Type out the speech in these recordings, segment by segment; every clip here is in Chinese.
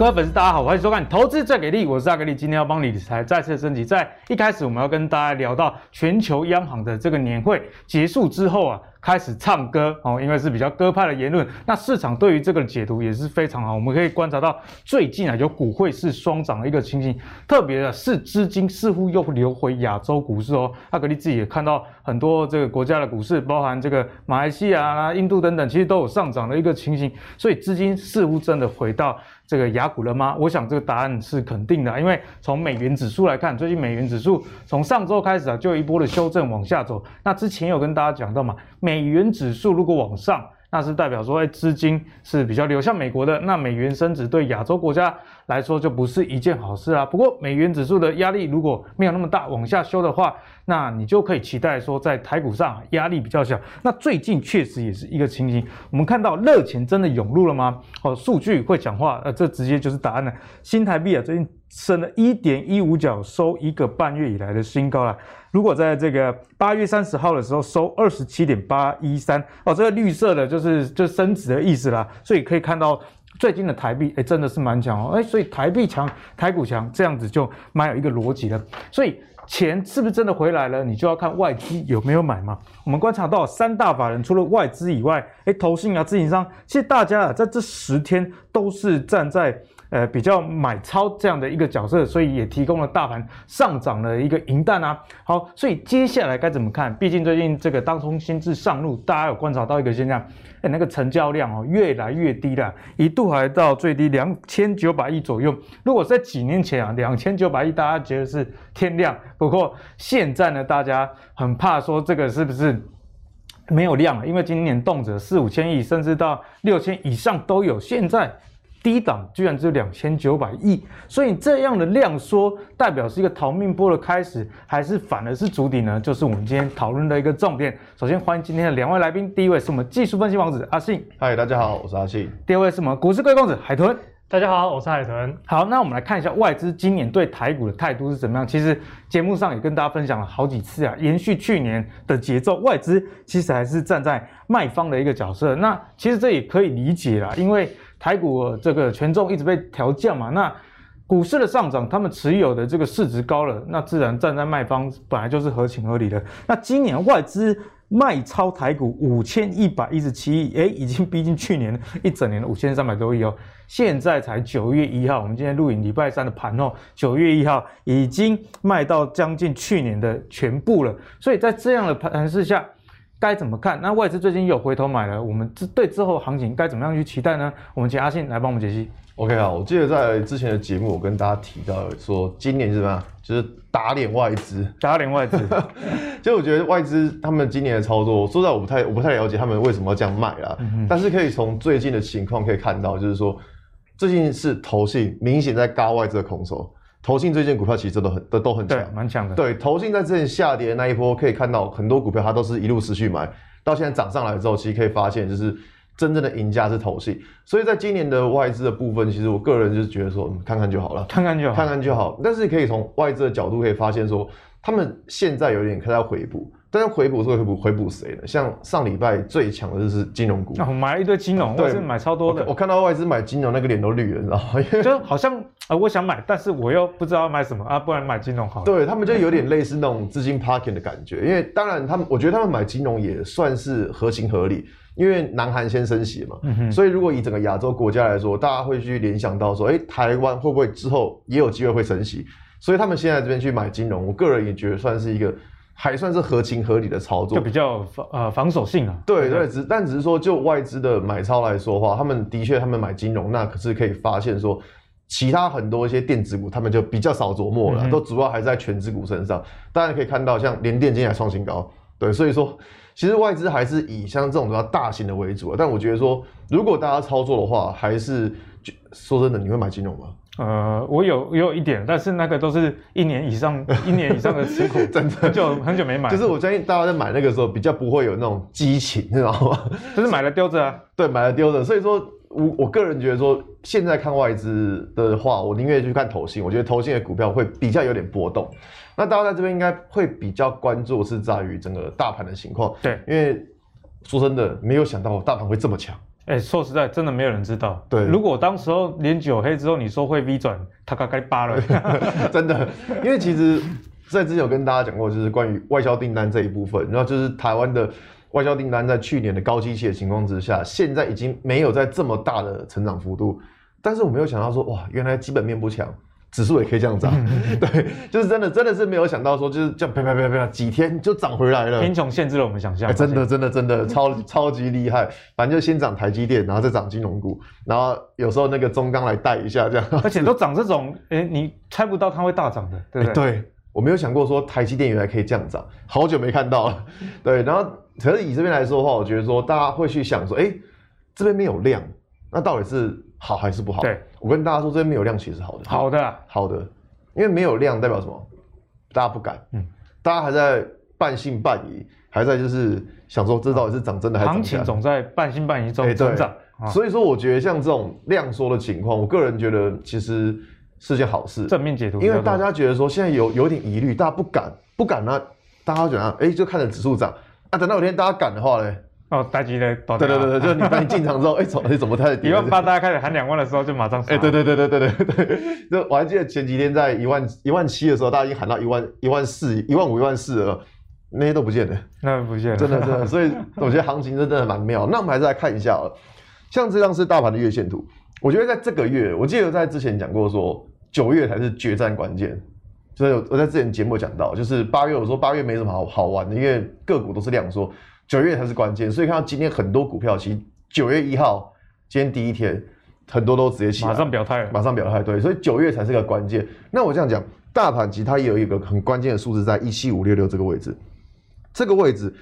各位粉丝，大家好，欢迎收看《投资最给力》，我是阿格力，今天要帮你理财再次升级。在一开始，我们要跟大家聊到全球央行的这个年会结束之后啊。开始唱歌哦，因为是比较鸽派的言论，那市场对于这个解读也是非常好。我们可以观察到最近啊有股汇市双涨的一个情形，特别的是资金似乎又流回亚洲股市哦。阿格力自己也看到很多这个国家的股市，包含这个马来西亚啊、印度等等，其实都有上涨的一个情形，所以资金似乎真的回到这个雅股了吗？我想这个答案是肯定的，因为从美元指数来看，最近美元指数从上周开始啊就一波的修正往下走。那之前有跟大家讲到嘛。美元指数如果往上，那是代表说，哎，资金是比较流向美国的。那美元升值对亚洲国家来说就不是一件好事啊。不过，美元指数的压力如果没有那么大，往下修的话，那你就可以期待说，在台股上压力比较小。那最近确实也是一个情形，我们看到热钱真的涌入了吗？哦，数据会讲话，呃，这直接就是答案了。新台币啊，最近升了一点一五角，收一个半月以来的新高了。如果在这个八月三十号的时候收二十七点八一三哦，这个绿色的就是就升值的意思啦，所以可以看到最近的台币哎真的是蛮强哦哎，所以台币强，台股强，这样子就蛮有一个逻辑的。所以钱是不是真的回来了？你就要看外资有没有买嘛。我们观察到三大法人除了外资以外，哎，投信啊、自营商，其实大家啊在这十天都是站在。呃，比较买超这样的一个角色，所以也提供了大盘上涨的一个银弹啊。好，所以接下来该怎么看？毕竟最近这个当冲新制上路，大家有观察到一个现象，哎，那个成交量哦越来越低了，一度还到最低两千九百亿左右。如果在几年前啊，两千九百亿大家觉得是天量，不过现在呢，大家很怕说这个是不是没有量了？因为今年动辄四五千亿，甚至到六千以上都有。现在。低档居然只有两千九百亿，所以这样的量缩代表是一个逃命波的开始，还是反而是主底呢？就是我们今天讨论的一个重点。首先欢迎今天的两位来宾，第一位是我们技术分析王子阿信，嗨，大家好，我是阿信。第二位是我们股市贵公子海豚，大家好，我是海豚。好，那我们来看一下外资今年对台股的态度是怎么样。其实节目上也跟大家分享了好几次啊，延续去年的节奏，外资其实还是站在卖方的一个角色。那其实这也可以理解啦，因为。台股这个权重一直被调降嘛，那股市的上涨，他们持有的这个市值高了，那自然站在卖方本来就是合情合理的。那今年外资卖超台股五千一百一十七亿，哎，已经逼近去年一整年的五千三百多亿哦。现在才九月一号，我们今天录影礼拜三的盘哦，九月一号已经卖到将近去年的全部了。所以在这样的盘势下。该怎么看？那外资最近又回头买了，我们之对之后行情该怎么样去期待呢？我们请阿信来帮我们解析。OK 啊，我记得在之前的节目，我跟大家提到说，今年是什么？就是打脸外资，打脸外资。就我觉得外资他们今年的操作，说实在我不太我不太了解他们为什么要这样卖啦。嗯、但是可以从最近的情况可以看到，就是说最近是投信明显在嘎外资的空手。投信最近股票其实都很都都很强，蛮强的。对，投信在之前下跌的那一波，可以看到很多股票它都是一路持续买，到现在涨上来之后，其实可以发现就是真正的赢家是投信。所以在今年的外资的部分，其实我个人就是觉得说，看看就好了，看看就好，看看就好。但是可以从外资的角度可以发现说，他们现在有点开始回补。但是回补是回补回补谁呢？像上礼拜最强的就是金融股，我买了一堆金融，对，是买超多的。我看到外资买金融，那个脸都绿了，你知道吗？就好像呃，我想买，但是我又不知道要买什么啊，不然买金融好了。对，他们就有点 类似那种资金 parking 的感觉，因为当然他们，我觉得他们买金融也算是合情合理，因为南韩先升息嘛，嗯、所以如果以整个亚洲国家来说，大家会去联想到说，哎、欸，台湾会不会之后也有机会会升息？所以他们现在这边去买金融，我个人也觉得算是一个。还算是合情合理的操作，就比较防呃防守性啊。对对，只但只是说，就外资的买超来说的话，他们的确他们买金融，那可是可以发现说，其他很多一些电子股，他们就比较少琢磨了，嗯、都主要还在权值股身上。大家可以看到，像联电今天还创新高，对，所以说其实外资还是以像这种比较大型的为主。但我觉得说，如果大家操作的话，还是说真的，你会买金融吗？呃，我有我有一点，但是那个都是一年以上 一年以上的持股，真的很久很久没买。就是我相信大家在买那个时候比较不会有那种激情，你知道吗？就是买了丢着啊。对，买了丢着。所以说我我个人觉得说，现在看外资的话，我宁愿去看投信。我觉得投信的股票会比较有点波动。那大家在这边应该会比较关注是在于整个大盘的情况。对，因为说真的，没有想到大盘会这么强。哎，说实在，真的没有人知道。对，如果当时候连九黑之后，你说会 V 转，他该该扒了。真的，因为其实，在之前有跟大家讲过，就是关于外销订单这一部分，然后就是台湾的外销订单在去年的高基期的情况之下，现在已经没有在这么大的成长幅度。但是我没有想到说，哇，原来基本面不强。指数也可以这样涨，对，就是真的，真的是没有想到说，就是这样啪啪啪啪几天就涨回来了。贫穷限制了我们想象、欸，真的，真的，真的超超级厉害。反正就先涨台积电，然后再涨金融股，然后有时候那个中钢来带一下这样。而且都涨这种，哎、欸，你猜不到它会大涨的，对不对？欸、对，我没有想过说台积电原来可以这样涨，好久没看到了。对，然后可是以这边来说的话，我觉得说大家会去想说，哎、欸，这边没有量，那到底是好还是不好？对，我跟大家说，这边没有量其实是好的，好的，好的。因为没有量代表什么？大家不敢，嗯，大家还在半信半疑，还在就是想说这到底是涨真的还是涨？行情总在半信半疑中增长，所以说我觉得像这种量缩的情况，我个人觉得其实是件好事，正面解读。因为大家觉得说现在有有点疑虑，大家不敢，不敢呢，大家觉得哎，就看着指数涨啊，等到有天大家敢的话嘞。哦，大吉的，对对对对，就是你当你进场之后，哎、欸，怎么怎么开始跌？一万八，大家开始喊两万的时候，就马上哎、欸，对对对对对对对，就 我还记得前几天在一万一万七的时候，大家已经喊到一万一万四、一万五、一万四了，那些都不见了，那不见了，真的真的，所以我觉得行情真的蛮妙。那我们还是来看一下了，像这张是大盘的月线图，我觉得在这个月，我记得在之前讲过说，九月才是决战关键，所以我在之前节目讲到，就是八月我说八月没什么好好玩的，因为个股都是量缩。九月才是关键，所以看到今天很多股票，其实九月一号今天第一天，很多都直接起来，马上表态了，马上表态，对，所以九月才是个关键。那我这样讲，大盘其实它也有一个很关键的数字，在一七五六六这个位置，这个位置，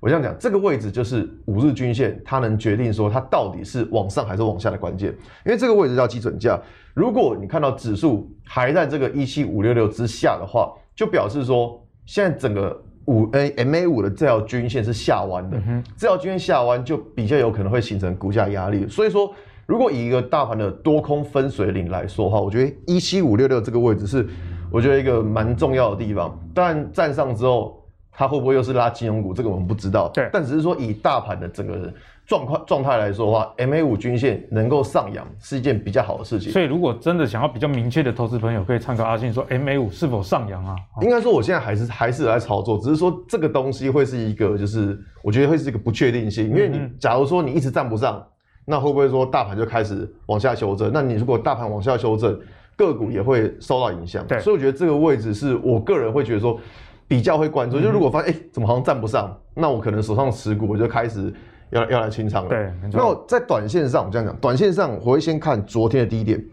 我这样讲，这个位置就是五日均线，它能决定说它到底是往上还是往下的关键，因为这个位置叫基准价。如果你看到指数还在这个一七五六六之下的话，就表示说现在整个。五 A MA 五的这条均线是下弯的，嗯、这条均线下弯就比较有可能会形成股价压力。所以说，如果以一个大盘的多空分水岭来说的话，我觉得一七五六六这个位置是我觉得一个蛮重要的地方。但站上之后，它会不会又是拉金融股？这个我们不知道。对，但只是说以大盘的整个。状况状态来说的话，MA 五均线能够上扬是一件比较好的事情。所以，如果真的想要比较明确的投资朋友，可以参考阿信说，MA 五是否上扬啊？应该说，我现在还是还是在操作，只是说这个东西会是一个，就是我觉得会是一个不确定性。因为你假如说你一直站不上，那会不会说大盘就开始往下修正？那你如果大盘往下修正，个股也会受到影响。对，所以我觉得这个位置是我个人会觉得说比较会关注。就如果发现哎、欸，怎么好像站不上，那我可能手上持股我就开始。要要来清仓了。对，那我在短线上，我这样讲，短线上我会先看昨天的低点。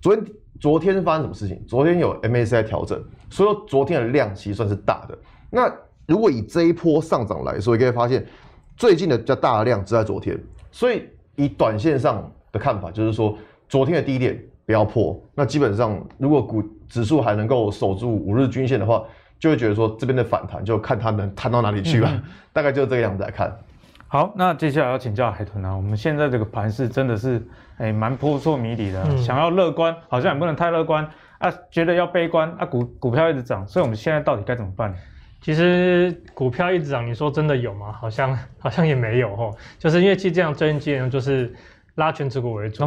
昨天昨天发生什么事情？昨天有 MACI 调整，所以说昨天的量其实算是大的。那如果以这一波上涨来说，你可以发现最近的比较大的量只在昨天。所以以短线上的看法，就是说昨天的低点不要破。那基本上，如果股指数还能够守住五日均线的话，就会觉得说这边的反弹就看它能弹到哪里去吧。嗯、大概就这个样子来看。好，那接下来要请教海豚啊，我们现在这个盘势真的是诶蛮扑朔迷离的，嗯、想要乐观好像也不能太乐观啊，觉得要悲观啊，股股票一直涨，所以我们现在到底该怎么办？其实股票一直涨，你说真的有吗？好像好像也没有哦，就是因为其实这样最近基本上就是。拉权值股为主，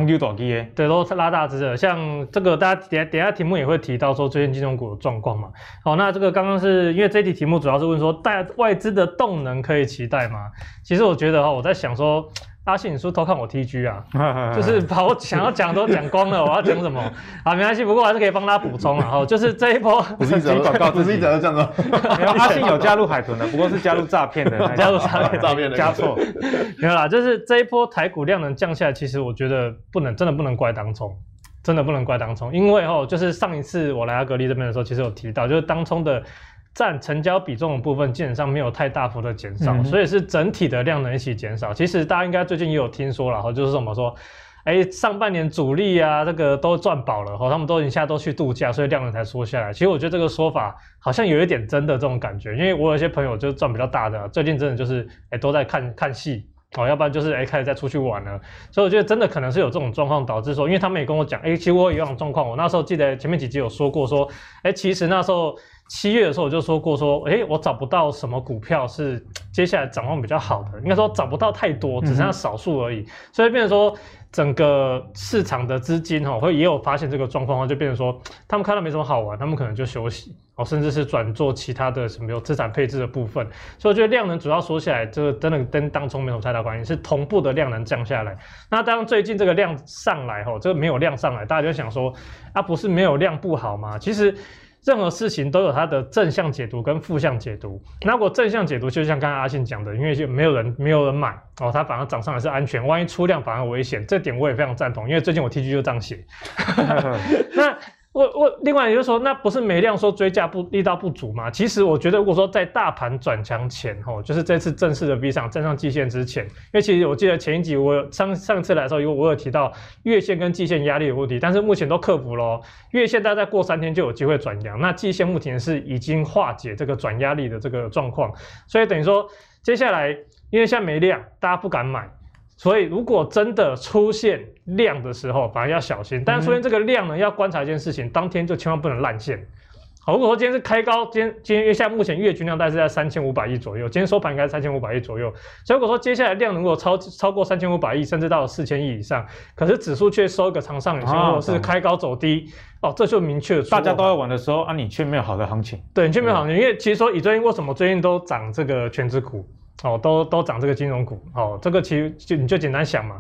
对，都拉大只的。像这个，大家等下等下题目也会提到说最近金融股的状况嘛。好，那这个刚刚是因为这题题目主要是问说，带外资的动能可以期待吗？其实我觉得哈，我在想说。阿信，你是不是偷看我 TG 啊？就是把我想要讲都讲光了，我要讲什么？啊，没关系，不过还是可以帮他补充然后，就是这一波 不是一直广告，不是一直这样子。没有，阿信有加入海豚的，不过是加入诈骗的，加入诈骗诈骗的，加错。没有啦，就是这一波台股量能降下来，其实我觉得不能，真的不能怪当冲，真的不能怪当冲，因为哦，就是上一次我来阿格力这边的时候，其实有提到，就是当冲的。占成交比重的部分基本上没有太大幅的减少，嗯、所以是整体的量能一起减少。其实大家应该最近也有听说了哈，就是什么说，哎，上半年主力啊，这个都赚饱了哈，他们都一下都去度假，所以量能才缩下来。其实我觉得这个说法好像有一点真的这种感觉，因为我有些朋友就赚比较大的，最近真的就是哎都在看看戏哦，要不然就是哎开始在出去玩了。所以我觉得真的可能是有这种状况导致说，因为他们也跟我讲，哎，其实我有一样状况，我那时候记得前面几集有说过说，哎，其实那时候。七月的时候我就说过说，诶，我找不到什么股票是接下来展望比较好的，应该说找不到太多，只剩下少数而已，嗯、所以变成说整个市场的资金哈，会也有发现这个状况，就变成说他们看到没什么好玩，他们可能就休息哦，甚至是转做其他的什么有资产配置的部分。所以我觉得量能主要说起来，这个真的跟当中没有太大关系，是同步的量能降下来。那当最近这个量上来后，这个没有量上来，大家就想说啊，不是没有量不好吗？其实。任何事情都有它的正向解读跟负向解读。那如果正向解读，就像刚刚阿信讲的，因为就没有人没有人买哦，它反而涨上来是安全，万一出量反而危险，这点我也非常赞同。因为最近我 TG 就这样写。那。我我另外也就是说，那不是没量说追价不力道不足吗？其实我觉得，如果说在大盘转强前，吼，就是这次正式的 V 上站上季线之前，因为其实我记得前一集我有上上次来的时候，因为我有提到月线跟季线压力的问题，但是目前都克服了，月线大概过三天就有机会转阳，那季线目前是已经化解这个转压力的这个状况，所以等于说接下来因为现在没量，大家不敢买。所以，如果真的出现量的时候，反而要小心。但是出现这个量呢，要观察一件事情，当天就千万不能烂线。好，如果说今天是开高，今天今天现在目前月均量大概是在三千五百亿左右，今天收盘应该三千五百亿左右。所以如果说接下来量能够超超过三千五百亿，甚至到四千亿以上，可是指数却收一个长上影线，或者是开高走低，哦，这就明确了。大家都在玩的时候啊，你却没有好的行情。对，你却没有好行情，因为其实说以最近为什么最近都涨这个权值股？哦，都都涨这个金融股，哦，这个其实就你就简单想嘛，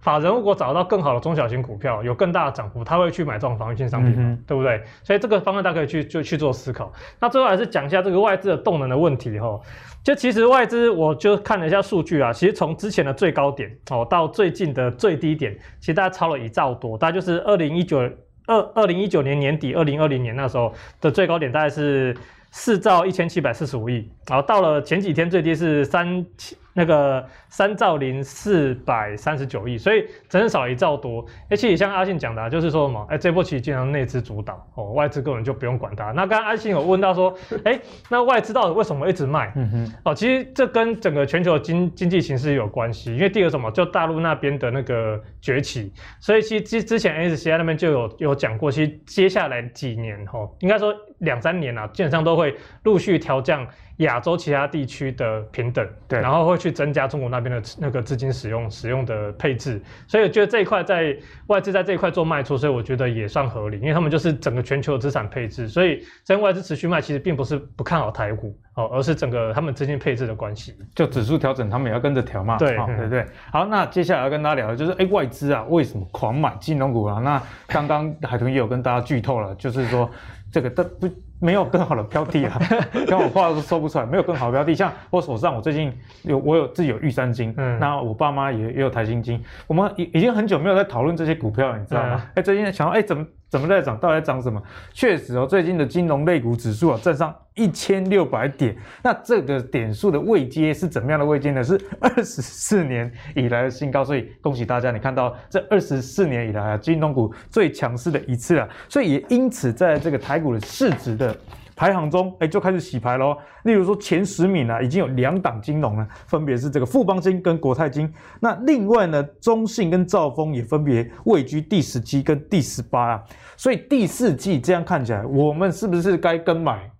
法人如果找到更好的中小型股票，有更大的涨幅，他会去买这种防御性商品，嗯、对不对？所以这个方案大家可以去就去做思考。那最后还是讲一下这个外资的动能的问题哈、哦，就其实外资我就看了一下数据啊，其实从之前的最高点哦到最近的最低点，其实大家超了一兆多，大概就是二零一九二二零一九年年底二零二零年那时候的最高点大概是。四兆一千七百四十五亿，然后到了前几天最低是三千。那个三兆零四百三十九亿，所以整整少一兆多。而且也像阿信讲的、啊，就是说什么，哎，这波其实经常内资主导，哦，外资根本就不用管它。那刚刚阿信有问到说，哎，那外资到底为什么一直卖？嗯哼，哦，其实这跟整个全球经经济形势有关系。因为第二个什么，就大陆那边的那个崛起，所以其实之之前 MSCI 那边就有有讲过，其实接下来几年，哈，应该说两三年啊，基本上都会陆续调降。亚洲其他地区的平等，对，然后会去增加中国那边的那个资金使用使用的配置，所以我觉得这一块在外资在这一块做卖出，所以我觉得也算合理，因为他们就是整个全球的资产配置，所以在外资持续卖，其实并不是不看好台股哦，而是整个他们资金配置的关系。就指数调整，他们也要跟着调嘛。对，哦、对对。好，那接下来要跟大家聊的就是，哎，外资啊，为什么狂买金融股啊？那刚刚海豚也有跟大家剧透了，就是说这个都不。没有更好的标的啊，刚我话都说不出来，没有更好的标的。像我手上，我最近有我有自己有玉山金，嗯，那我爸妈也也有台新金，我们已已经很久没有在讨论这些股票了，你知道吗？哎、嗯，最近想到，哎，怎么？怎么在涨？到底在涨什么？确实哦，最近的金融类股指数啊，站上一千六百点。那这个点数的位阶是怎么样的位阶呢？是二十四年以来的新高。所以恭喜大家，你看到这二十四年以来啊，金融股最强势的一次啊。所以也因此，在这个台股的市值的。排行中，哎，就开始洗牌喽。例如说前十名呢，已经有两档金融呢，分别是这个富邦金跟国泰金。那另外呢，中信跟兆丰也分别位居第十七跟第十八啊。所以第四季这样看起来，我们是不是该跟买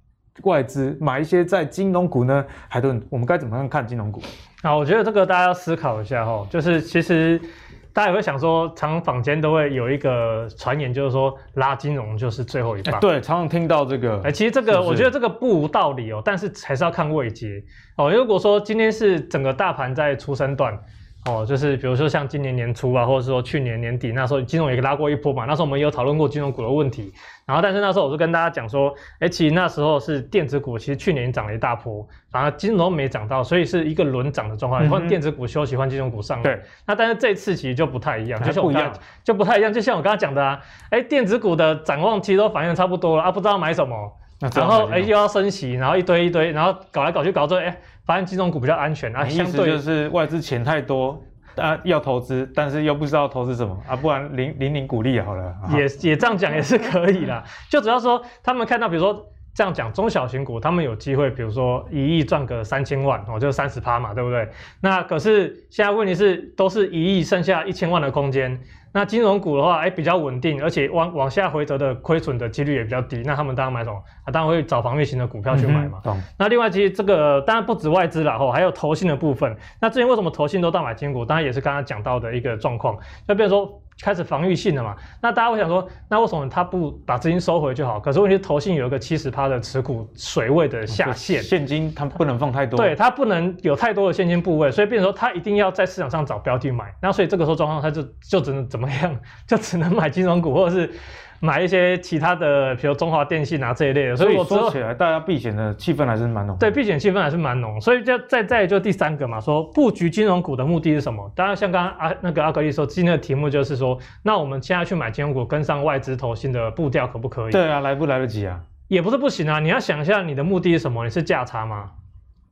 外资买一些在金融股呢？海豚，我们该怎么样看金融股？好，我觉得这个大家要思考一下哈，就是其实。大家也会想说，常常坊间都会有一个传言，就是说拉金融就是最后一棒。对，常常听到这个。哎，其实这个我觉得这个不无道理哦，但是还是要看位阶哦。如果说今天是整个大盘在初升段。哦，就是比如说像今年年初啊，或者是说去年年底那时候，金融也拉过一波嘛。那时候我们也有讨论过金融股的问题。然后，但是那时候我就跟大家讲说，哎，其实那时候是电子股，其实去年涨了一大波，反而金融没涨到，所以是一个轮涨的状况。换电子股休息，换金融股上来。对。那但是这次其实就不太一样，就像我刚刚就不太一样，就像我刚刚讲的啊，哎，电子股的展望其实都反映差不多了啊，不知道买什么。然后哎，又要升息，然后一堆一堆，然后搞来搞去搞这，哎。发现金融股比较安全啊，相对就是外资钱太多啊，要投资，但是又不知道投资什么啊，不然零零零股利好了。也也这样讲也是可以啦，就主要说他们看到，比如说这样讲，中小型股他们有机会，比如说一亿赚个三千万，哦，就三十趴嘛，对不对？那可是现在问题是，都是一亿，剩下一千万的空间。那金融股的话，哎，比较稳定，而且往往下回折的亏损的几率也比较低。那他们当然买什么？啊，当然会找防御型的股票去买嘛。嗯、那另外，其实这个当然不止外资啦，吼，还有投信的部分。那之前为什么投信都大买金股？当然也是刚刚讲到的一个状况，就变成说。开始防御性了嘛？那大家会想说，那为什么他不把资金收回就好？可是问题是，投信有一个七十趴的持股水位的下限，现金它不能放太多，对，它不能有太多的现金部位，所以变成说他一定要在市场上找标的买。那所以这个时候状况，他就就只能怎么样？就只能买金融股，或者是。买一些其他的，比如中华电信啊这一类的，所以我说起来，大家避险的气氛还是蛮浓。对，避险气氛还是蛮浓。所以就再再就第三个嘛，说布局金融股的目的是什么？当然像刚刚阿那个阿格力说，今天的题目就是说，那我们现在去买金融股，跟上外资投信的步调可不可以？对啊，来不来得及啊？也不是不行啊，你要想一下你的目的是什么？你是价差吗？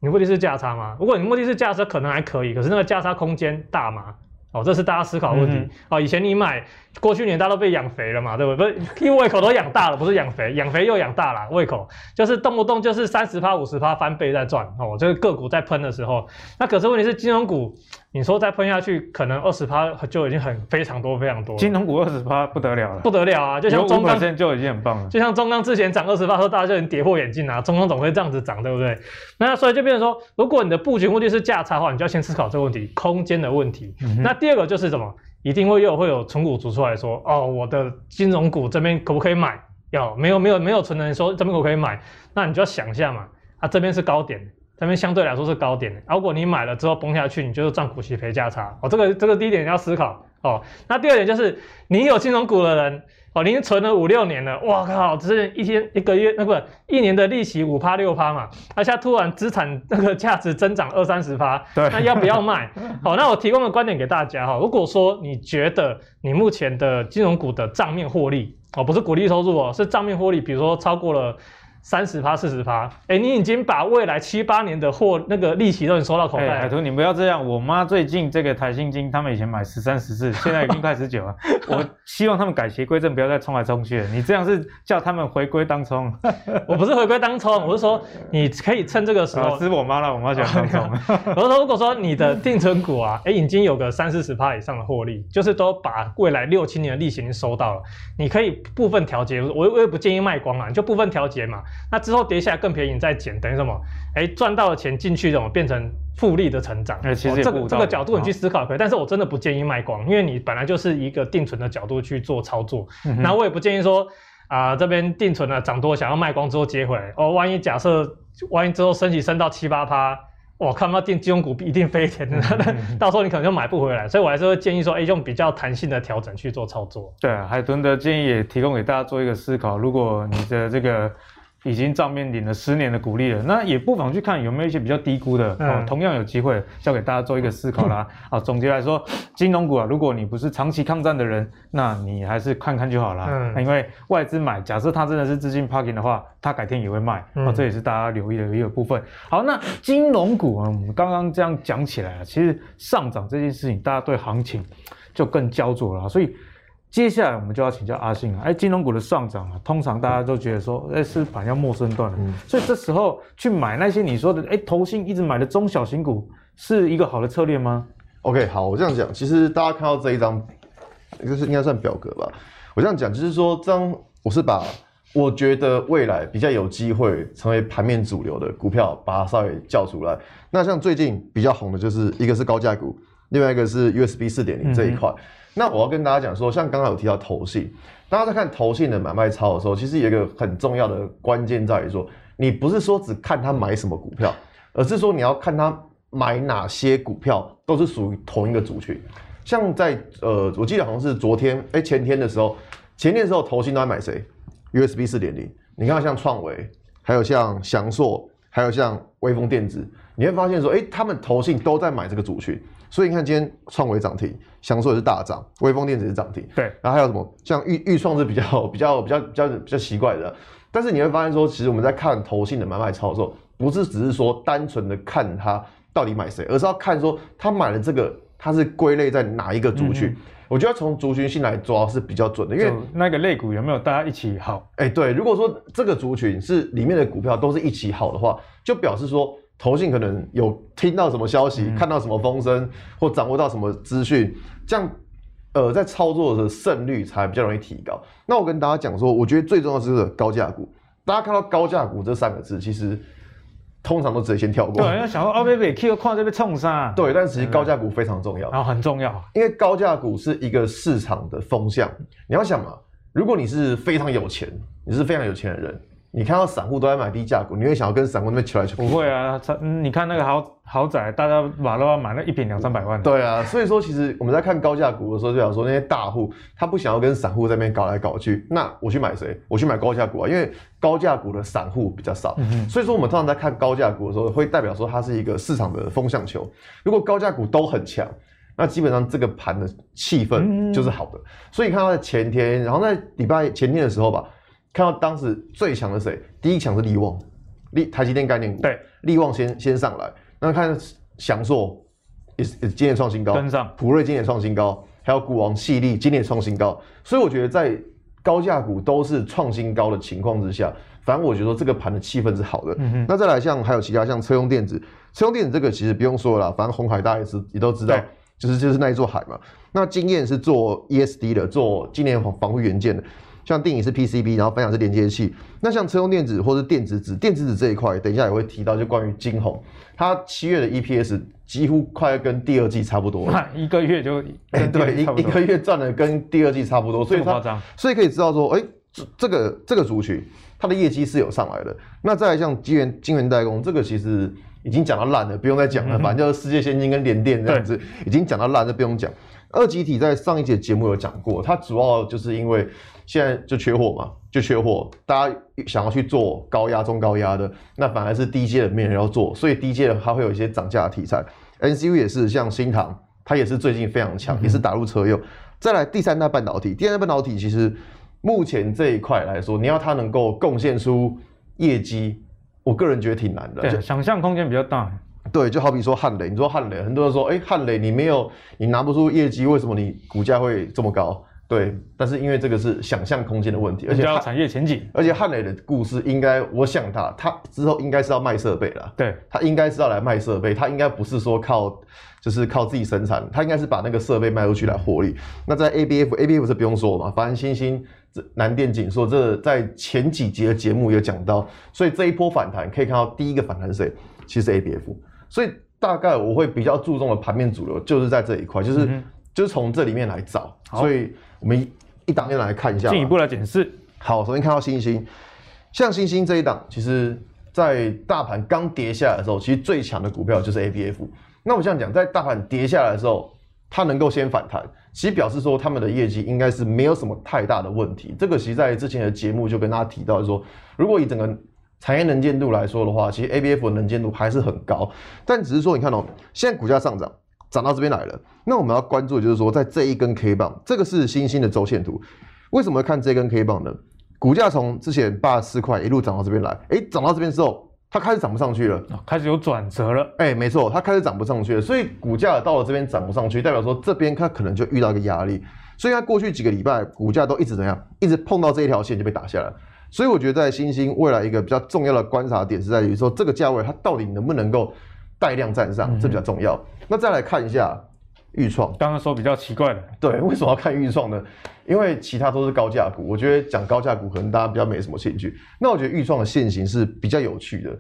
你目的是价差吗？如果你目的是价差，可能还可以，可是那个价差空间大吗？哦，这是大家思考的问题。嗯、哦，以前你买，过去年大家都被养肥了嘛，对不对？不是，因为胃口都养大了，不是养肥，养肥又养大了，胃口就是动不动就是三十趴、五十趴翻倍在赚。哦，这个个股在喷的时候，那可是问题是金融股。你说再喷下去，可能二十趴就已经很非常多非常多。金融股二十趴不得了了，不得了啊！就像中钢就已经很棒了。就像中钢之前涨二十趴，说大家就已经跌破眼镜啊，中钢总会这样子涨，对不对？那所以就变成说，如果你的布局目的是价差的话，你就要先思考这个问题，空间的问题。嗯、那第二个就是什么？一定会又会有存股族出来说，哦，我的金融股这边可不可以买？要没有没有没有存的人说这边可不可以买？那你就要想一下嘛，啊，这边是高点。这边相对来说是高点，如果你买了之后崩下去，你就是赚股息赔价差哦。这个这个第一点要思考哦。那第二点就是你有金融股的人哦，您存了五六年了，哇靠，只是一天一个月那不一年的利息五趴六趴嘛，而且突然资产那个价值增长二三十趴，对，那要不要卖？好，那我提供个观点给大家哈，如果说你觉得你目前的金融股的账面获利哦，不是股利收入哦，是账面获利，比如说超过了。三十趴、四十趴，哎、欸，你已经把未来七八年的货那个利息都已经收到口袋了。海图，你不要这样。我妈最近这个台新金，他们以前买十三、十四，现在已经快十九了。我希望他们改邪归正，不要再冲来冲去了。你这样是叫他们回归当冲？我不是回归当冲，我是说你可以趁这个时候。是我妈了，我妈喜欢当冲。我是说，如果说你的定存股啊，哎、欸，已经有个三四十趴以上的获利，就是都把未来六七年的利息已经收到了，你可以部分调节。我我也不建议卖光啊，你就部分调节嘛。那之后跌下来。更便宜，你再减等于什么？哎，赚到的钱进去，怎么变成复利的成长？其实、哦、这个这个角度你去思考可以，但是我真的不建议卖光，因为你本来就是一个定存的角度去做操作。那、嗯、我也不建议说啊、呃，这边定存了涨多，想要卖光之后接回来。哦，万一假设万一之后升息升到七八趴，我看不到定金融股一定飞天的，嗯、到时候你可能就买不回来。所以我还是会建议说，哎，用比较弹性的调整去做操作。对，海豚的建议也提供给大家做一个思考。如果你的这个。已经账面领了十年的股利了，那也不妨去看有没有一些比较低估的，嗯、哦，同样有机会，交给大家做一个思考啦。啊、嗯，总结来说，金融股啊，如果你不是长期抗战的人，那你还是看看就好啦。嗯，因为外资买，假设它真的是资金 parking 的话，它改天也会卖，嗯、哦，这也是大家留意的一个部分。好，那金融股啊，我们刚刚这样讲起来啊，其实上涨这件事情，大家对行情就更焦灼了，所以。接下来我们就要请教阿信了。哎，金融股的上涨啊，通常大家都觉得说，哎，是盘要陌生段了。嗯，所以这时候去买那些你说的，哎，投信一直买的中小型股，是一个好的策略吗？OK，好，我这样讲，其实大家看到这一张，就是应该算表格吧。我这样讲，就是说，这张我是把我觉得未来比较有机会成为盘面主流的股票，把它稍微叫出来。那像最近比较红的，就是一个是高价股，另外一个是 USB 四点零这一块。嗯那我要跟大家讲说，像刚刚有提到投信，大家在看投信的买卖超的时候，其实有一个很重要的关键在于说，你不是说只看他买什么股票，而是说你要看他买哪些股票都是属于同一个族群。像在呃，我记得好像是昨天哎、欸、前天的时候，前天的时候投信都在买谁？USB 四点零，你看像创维，还有像翔硕，还有像微风电子，你会发现说，哎、欸，他们投信都在买这个族群。所以你看，今天创维涨停，祥硕也是大涨，威风电子也是涨停。对，然后还有什么？像预预创是比较 比较比较比较比较奇怪的。但是你会发现说，其实我们在看投信的买卖操作，不是只是说单纯的看它到底买谁，而是要看说他买了这个，它是归类在哪一个族群？嗯、我觉得从族群性来抓是比较准的，因为那个类股有没有大家一起好？哎、欸，对，如果说这个族群是里面的股票都是一起好的话，就表示说投信可能有听到什么消息，嗯、看到什么风声，或掌握到什么资讯，这样呃在操作的胜率才比较容易提高。那我跟大家讲说，我觉得最重要的是这个高价股。大家看到高价股这三个字，其实。通常都直接先跳过。对，要想说哦，别别，Q 矿这边冲啥？对，但其实高价股非常重要。然后很重要，因为高价股是一个市场的风向。你要想嘛，如果你是非常有钱，你是非常有钱的人。你看到散户都在买低价股，你会想要跟散户那边求来求去？不会啊，你看那个豪豪宅，大家马都要买那一坪两三百万。对啊，所以说其实我们在看高价股的时候，就想说那些大户他不想要跟散户在那边搞来搞去，那我去买谁？我去买高价股啊，因为高价股的散户比较少。嗯。所以说我们通常在看高价股的时候，会代表说它是一个市场的风向球。如果高价股都很强，那基本上这个盘的气氛就是好的。嗯、所以你看到在前天，然后在礼拜前天的时候吧。看到当时最强的谁？第一强是力旺，力台积电概念股。对，力旺先先上来。那看祥硕也是今年创新高，跟上普瑞今年创新高，还有股王矽力今年创新高。所以我觉得在高价股都是创新高的情况之下，反正我觉得说这个盘的气氛是好的。嗯哼。那再来像还有其他像车用电子，车用电子这个其实不用说了啦，反正红海大家也是也都知道，就是就是那一座海嘛。那经验是做 ESD 的，做今年防防护元件的。像定影是 PCB，然后分享是连接器。那像车用电子或是电子纸，电子纸这一块，等一下也会提到，就关于晶宏，它七月的 EPS 几乎快跟第二季差不多了，一个月就哎、欸、对，一一个月赚的跟第二季差不多，所以它所以可以知道说，哎、欸，这这个这个族群它的业绩是有上来的。那再来像晶圆晶圆代工，这个其实已经讲到烂了，不用再讲了，反正就是世界先进跟联电这样子，已经讲到烂，就不用讲。二极体在上一节节目有讲过，它主要就是因为现在就缺货嘛，就缺货，大家想要去做高压、中高压的，那反而是低阶的没人要做，所以低阶的它会有一些涨价的题材。NCU 也是像新唐，它也是最近非常强，也是打入车用。再来第三代半导体，第三代半导体其实目前这一块来说，你要它能够贡献出业绩，我个人觉得挺难的，对，想象空间比较大。对，就好比说汉磊，你说汉磊，很多人说，哎，汉磊你没有，你拿不出业绩，为什么你股价会这么高？对，但是因为这个是想象空间的问题，而且要产业前景，而且汉磊的故事应该，我想他，他之后应该是要卖设备了，对，他应该是要来卖设备，他应该不是说靠，就是靠自己生产，他应该是把那个设备卖出去来获利。那在 ABF，ABF 是不用说嘛，反正星星、南电、景硕，这在前几集的节目有讲到，所以这一波反弹可以看到第一个反弹谁？其实是 ABF。所以大概我会比较注重的盘面主流就是在这一块，就是、嗯、就是从这里面来找。所以我们一档一档来看一下，进一步来检视。好，首先看到星星，像星星这一档，其实在大盘刚跌下来的时候，其实最强的股票就是 ABF。那我这样讲，在大盘跌下来的时候，它能够先反弹，其实表示说他们的业绩应该是没有什么太大的问题。这个其实在之前的节目就跟大家提到，是说如果以整个产业能见度来说的话，其实 ABF 的能见度还是很高，但只是说，你看哦，现在股价上涨，涨到这边来了，那我们要关注的就是说，在这一根 K 棒，这个是新兴的周线图，为什么会看这根 K 棒呢？股价从之前八十四块一路涨到这边来，哎，涨到这边之后，它开始涨不上去了，开始有转折了，哎，没错，它开始涨不上去了，所以股价到了这边涨不上去，代表说这边它可能就遇到一个压力，所以它过去几个礼拜股价都一直怎样，一直碰到这一条线就被打下来。所以我觉得在新兴未来一个比较重要的观察点是在于说，这个价位它到底能不能够带量站上，这比较重要。那再来看一下预创，刚刚说比较奇怪的，对，为什么要看预创呢？因为其他都是高价股，我觉得讲高价股可能大家比较没什么兴趣。那我觉得预创的现形是比较有趣的。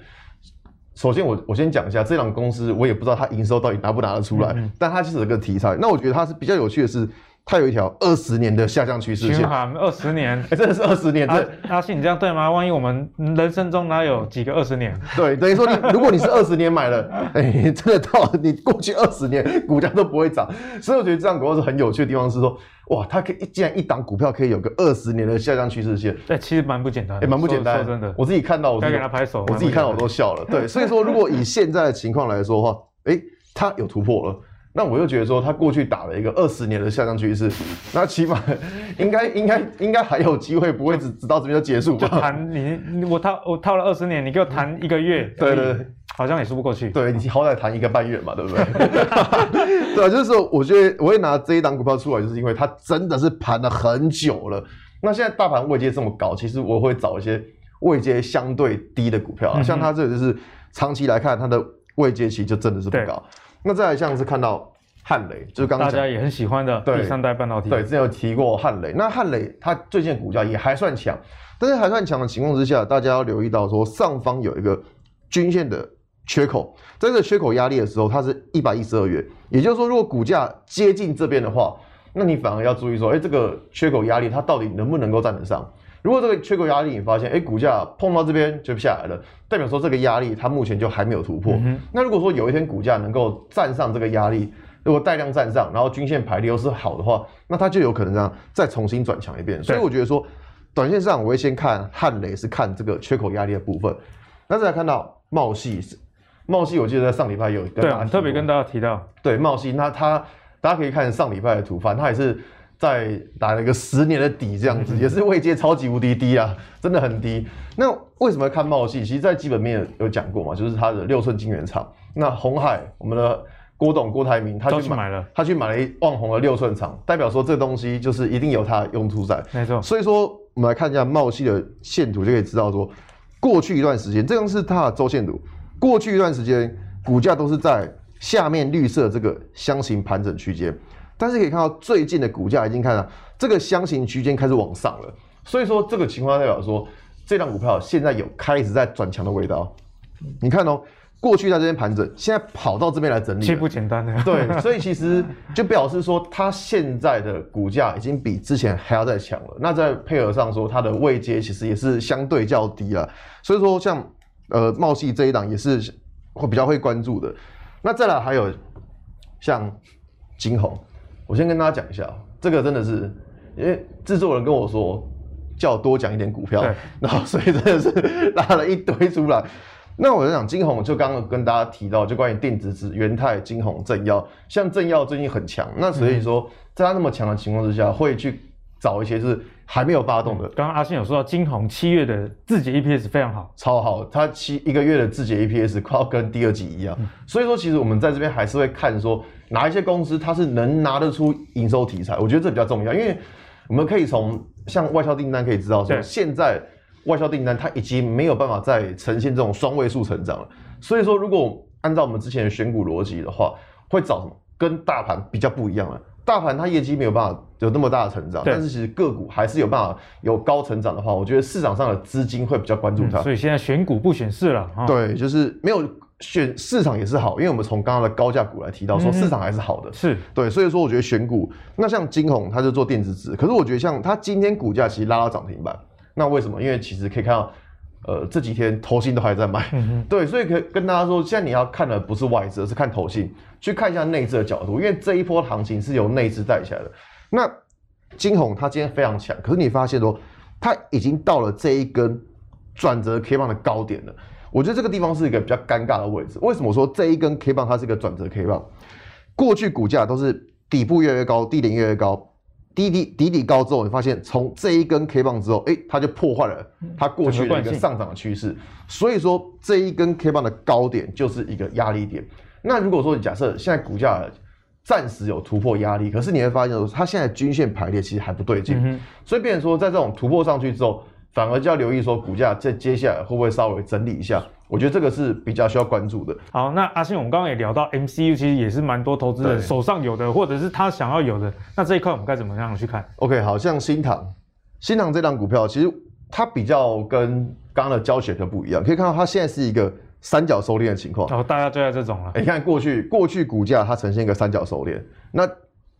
首先我我先讲一下这档公司，我也不知道它营收到底拿不拿得出来，嗯嗯，但它其实有个题材。那我觉得它是比较有趣的是。它有一条二十年的下降趋势线，二十年，哎、欸，真的是二十年。这阿信，你这样对吗？万一我们人生中哪有几个二十年？对，等于说你，如果你是二十年买了，哎、欸，真的到你过去二十年股价都不会涨。所以我觉得这样股票是很有趣的地方是说，哇，它可以既然一档股票可以有个二十年的下降趋势线，哎，其实蛮不简单，也蛮、欸、不简单。说真的，我自己看到我自己，该给他拍手。我自己看到我都笑了。对，所以说如果以现在的情况来说的话，哎、欸，它有突破了。那我又觉得说，他过去打了一个二十年的下降趋势，那起码 应该应该应该还有机会，不会只直到这边就结束吧？就谈你我套我套了二十年，你给我谈一个月，对对对，好像也说不过去。对，你好歹谈一个半月嘛，对不对？对啊，就是说，我觉得我会拿这一档股票出来，就是因为它真的是盘了很久了。那现在大盘位阶这么高，其实我会找一些位阶相对低的股票啊，嗯、像它这个就是长期来看，它的位阶其实就真的是不高。那再来像是看到汉雷，就是刚刚大家也很喜欢的第三代半导体，对，之前有提过汉雷。那汉雷它最近的股价也还算强，但是还算强的情况之下，大家要留意到说上方有一个均线的。缺口，在这个缺口压力的时候，它是一百一十二元。也就是说，如果股价接近这边的话，那你反而要注意说，哎，这个缺口压力它到底能不能够站得上？如果这个缺口压力你发现，哎，股价碰到这边就下来了，代表说这个压力它目前就还没有突破。嗯、那如果说有一天股价能够站上这个压力，如果带量站上，然后均线排列又是好的话，那它就有可能这样再重新转强一遍。所以我觉得说，短线上我会先看汉雷是看这个缺口压力的部分，那再来看到茂系。茂系，我记得在上礼拜有跟大家对特别跟大家提到，对茂系，那它大家可以看上礼拜的图，反正它也是在打了一个十年的底这样子，也是位阶超级无敌低啊，真的很低。那为什么要看茂系？其实，在基本面有讲过嘛，就是它的六寸晶圆厂。那红海，我们的郭董郭台铭，他去买了，他去买了一旺宏的六寸厂，代表说这东西就是一定有它的用处在。没错。所以说，我们来看一下茂系的线图，就可以知道说，过去一段时间，这张是它的周线图。过去一段时间，股价都是在下面绿色这个箱型盘整区间，但是可以看到最近的股价已经看到这个箱型区间开始往上了，所以说这个情况代表说这档股票现在有开始在转强的味道。你看哦，过去在这边盘整，现在跑到这边来整理，其实不简单的。对，所以其实就表示说它现在的股价已经比之前还要再强了。那再配合上说它的位阶其实也是相对较低了，所以说像。呃，茂系这一档也是会比较会关注的。那再来还有像晶宏，我先跟大家讲一下，这个真的是因为制作人跟我说叫我多讲一点股票，然后 所以真的是拉了一堆出来。那我就讲金红，就刚刚跟大家提到，就关于电子纸、元泰、金红、正耀，像正耀最近很强，那所以说在它那么强的情况之下，会去找一些是。还没有发动的。刚刚阿信有说到，晶宏七月的自结 EPS 非常好，超好。它七一个月的自结 EPS 快要跟第二季一样。嗯、所以说，其实我们在这边还是会看说哪一些公司它是能拿得出营收题材。我觉得这比较重要，因为我们可以从像外销订单可以知道说，现在外销订单它已经没有办法再呈现这种双位数成长了。所以说，如果按照我们之前的选股逻辑的话，会找什么跟大盘比较不一样的？大盘它业绩没有办法有那么大的成长，但是其实个股还是有办法有高成长的话，我觉得市场上的资金会比较关注它。所以现在选股不选市了。对，就是没有选市场也是好，因为我们从刚刚的高价股来提到说市场还是好的。是对，所以说我觉得选股，那像金宏它就做电子纸，可是我觉得像它今天股价其实拉到涨停板，那为什么？因为其实可以看到。呃，这几天投信都还在买，嗯、对，所以可以跟大家说，现在你要看的不是外资，而是看投信，去看一下内资的角度，因为这一波行情是由内资带起来的。那金红它今天非常强，可是你发现说，它已经到了这一根转折 K 棒的高点了。我觉得这个地方是一个比较尴尬的位置。为什么说这一根 K 棒它是一个转折 K 棒？过去股价都是底部越来越高，低点越来越高。底底底底高之后，你发现从这一根 K 棒之后，哎，它就破坏了它过去的一个上涨的趋势。所以说这一根 K 棒的高点就是一个压力点。那如果说你假设现在股价暂时有突破压力，可是你会发现说它现在均线排列其实还不对劲。嗯、所以变成说在这种突破上去之后，反而就要留意说股价在接下来会不会稍微整理一下。我觉得这个是比较需要关注的。好，那阿信，我们刚刚也聊到 MCU，其实也是蛮多投资人手上有的，或者是他想要有的。那这一块我们该怎么样去看？OK，好像新塘，新塘这档股票其实它比较跟刚刚的教学的不一样，可以看到它现在是一个三角收敛的情况。哦，大家最爱这种了。你看过去过去股价它呈现一个三角收敛，那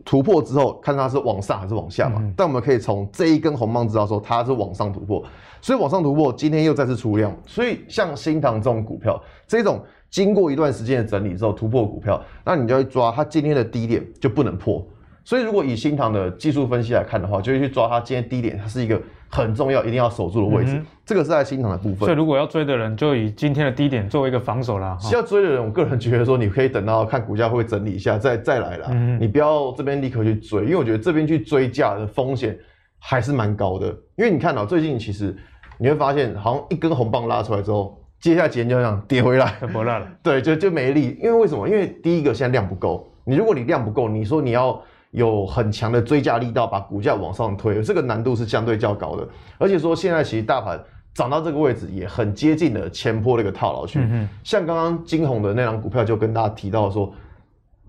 突破之后看它是往上还是往下嘛？嗯、但我们可以从这一根红棒知道说它是往上突破。所以往上突破，今天又再次出量。所以像新塘这种股票，这种经过一段时间的整理之后突破股票，那你就要抓它今天的低点就不能破。所以如果以新塘的技术分析来看的话，就会去抓它今天低点，它是一个很重要、一定要守住的位置。嗯、这个是在新塘的部分。所以如果要追的人，就以今天的低点作为一个防守啦。要追的人，我个人觉得说，你可以等到看股价会整理一下再再来啦。嗯、你不要这边立刻去追，因为我觉得这边去追价的风险还是蛮高的。因为你看到最近其实。你会发现，好像一根红棒拉出来之后，接下来几天就这样跌回来，就不烂了。对，就就没力。因为为什么？因为第一个现在量不够。你如果你量不够，你说你要有很强的追价力道把股价往上推，这个难度是相对较高的。而且说现在其实大盘涨到这个位置也很接近了前坡的一个套牢区。嗯、哼像刚刚金红的那张股票就跟大家提到说。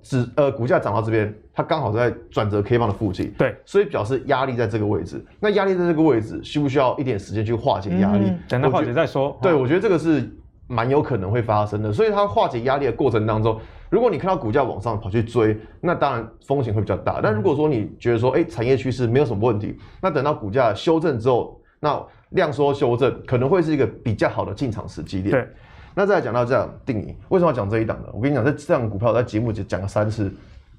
只呃，股价涨到这边，它刚好在转折 K 棒的附近，对，所以表示压力在这个位置。那压力在这个位置，需不需要一点时间去化解压力？嗯、等它化解再说。对，我觉得这个是蛮有可能会发生的。所以它化解压力的过程当中，如果你看到股价往上跑去追，那当然风险会比较大。但如果说你觉得说，哎、欸，产业趋势没有什么问题，那等到股价修正之后，那量缩修正可能会是一个比较好的进场时机点。对。那再来讲到这样定义，为什么要讲这一档呢？我跟你讲，这这档股票在节目就讲了三次，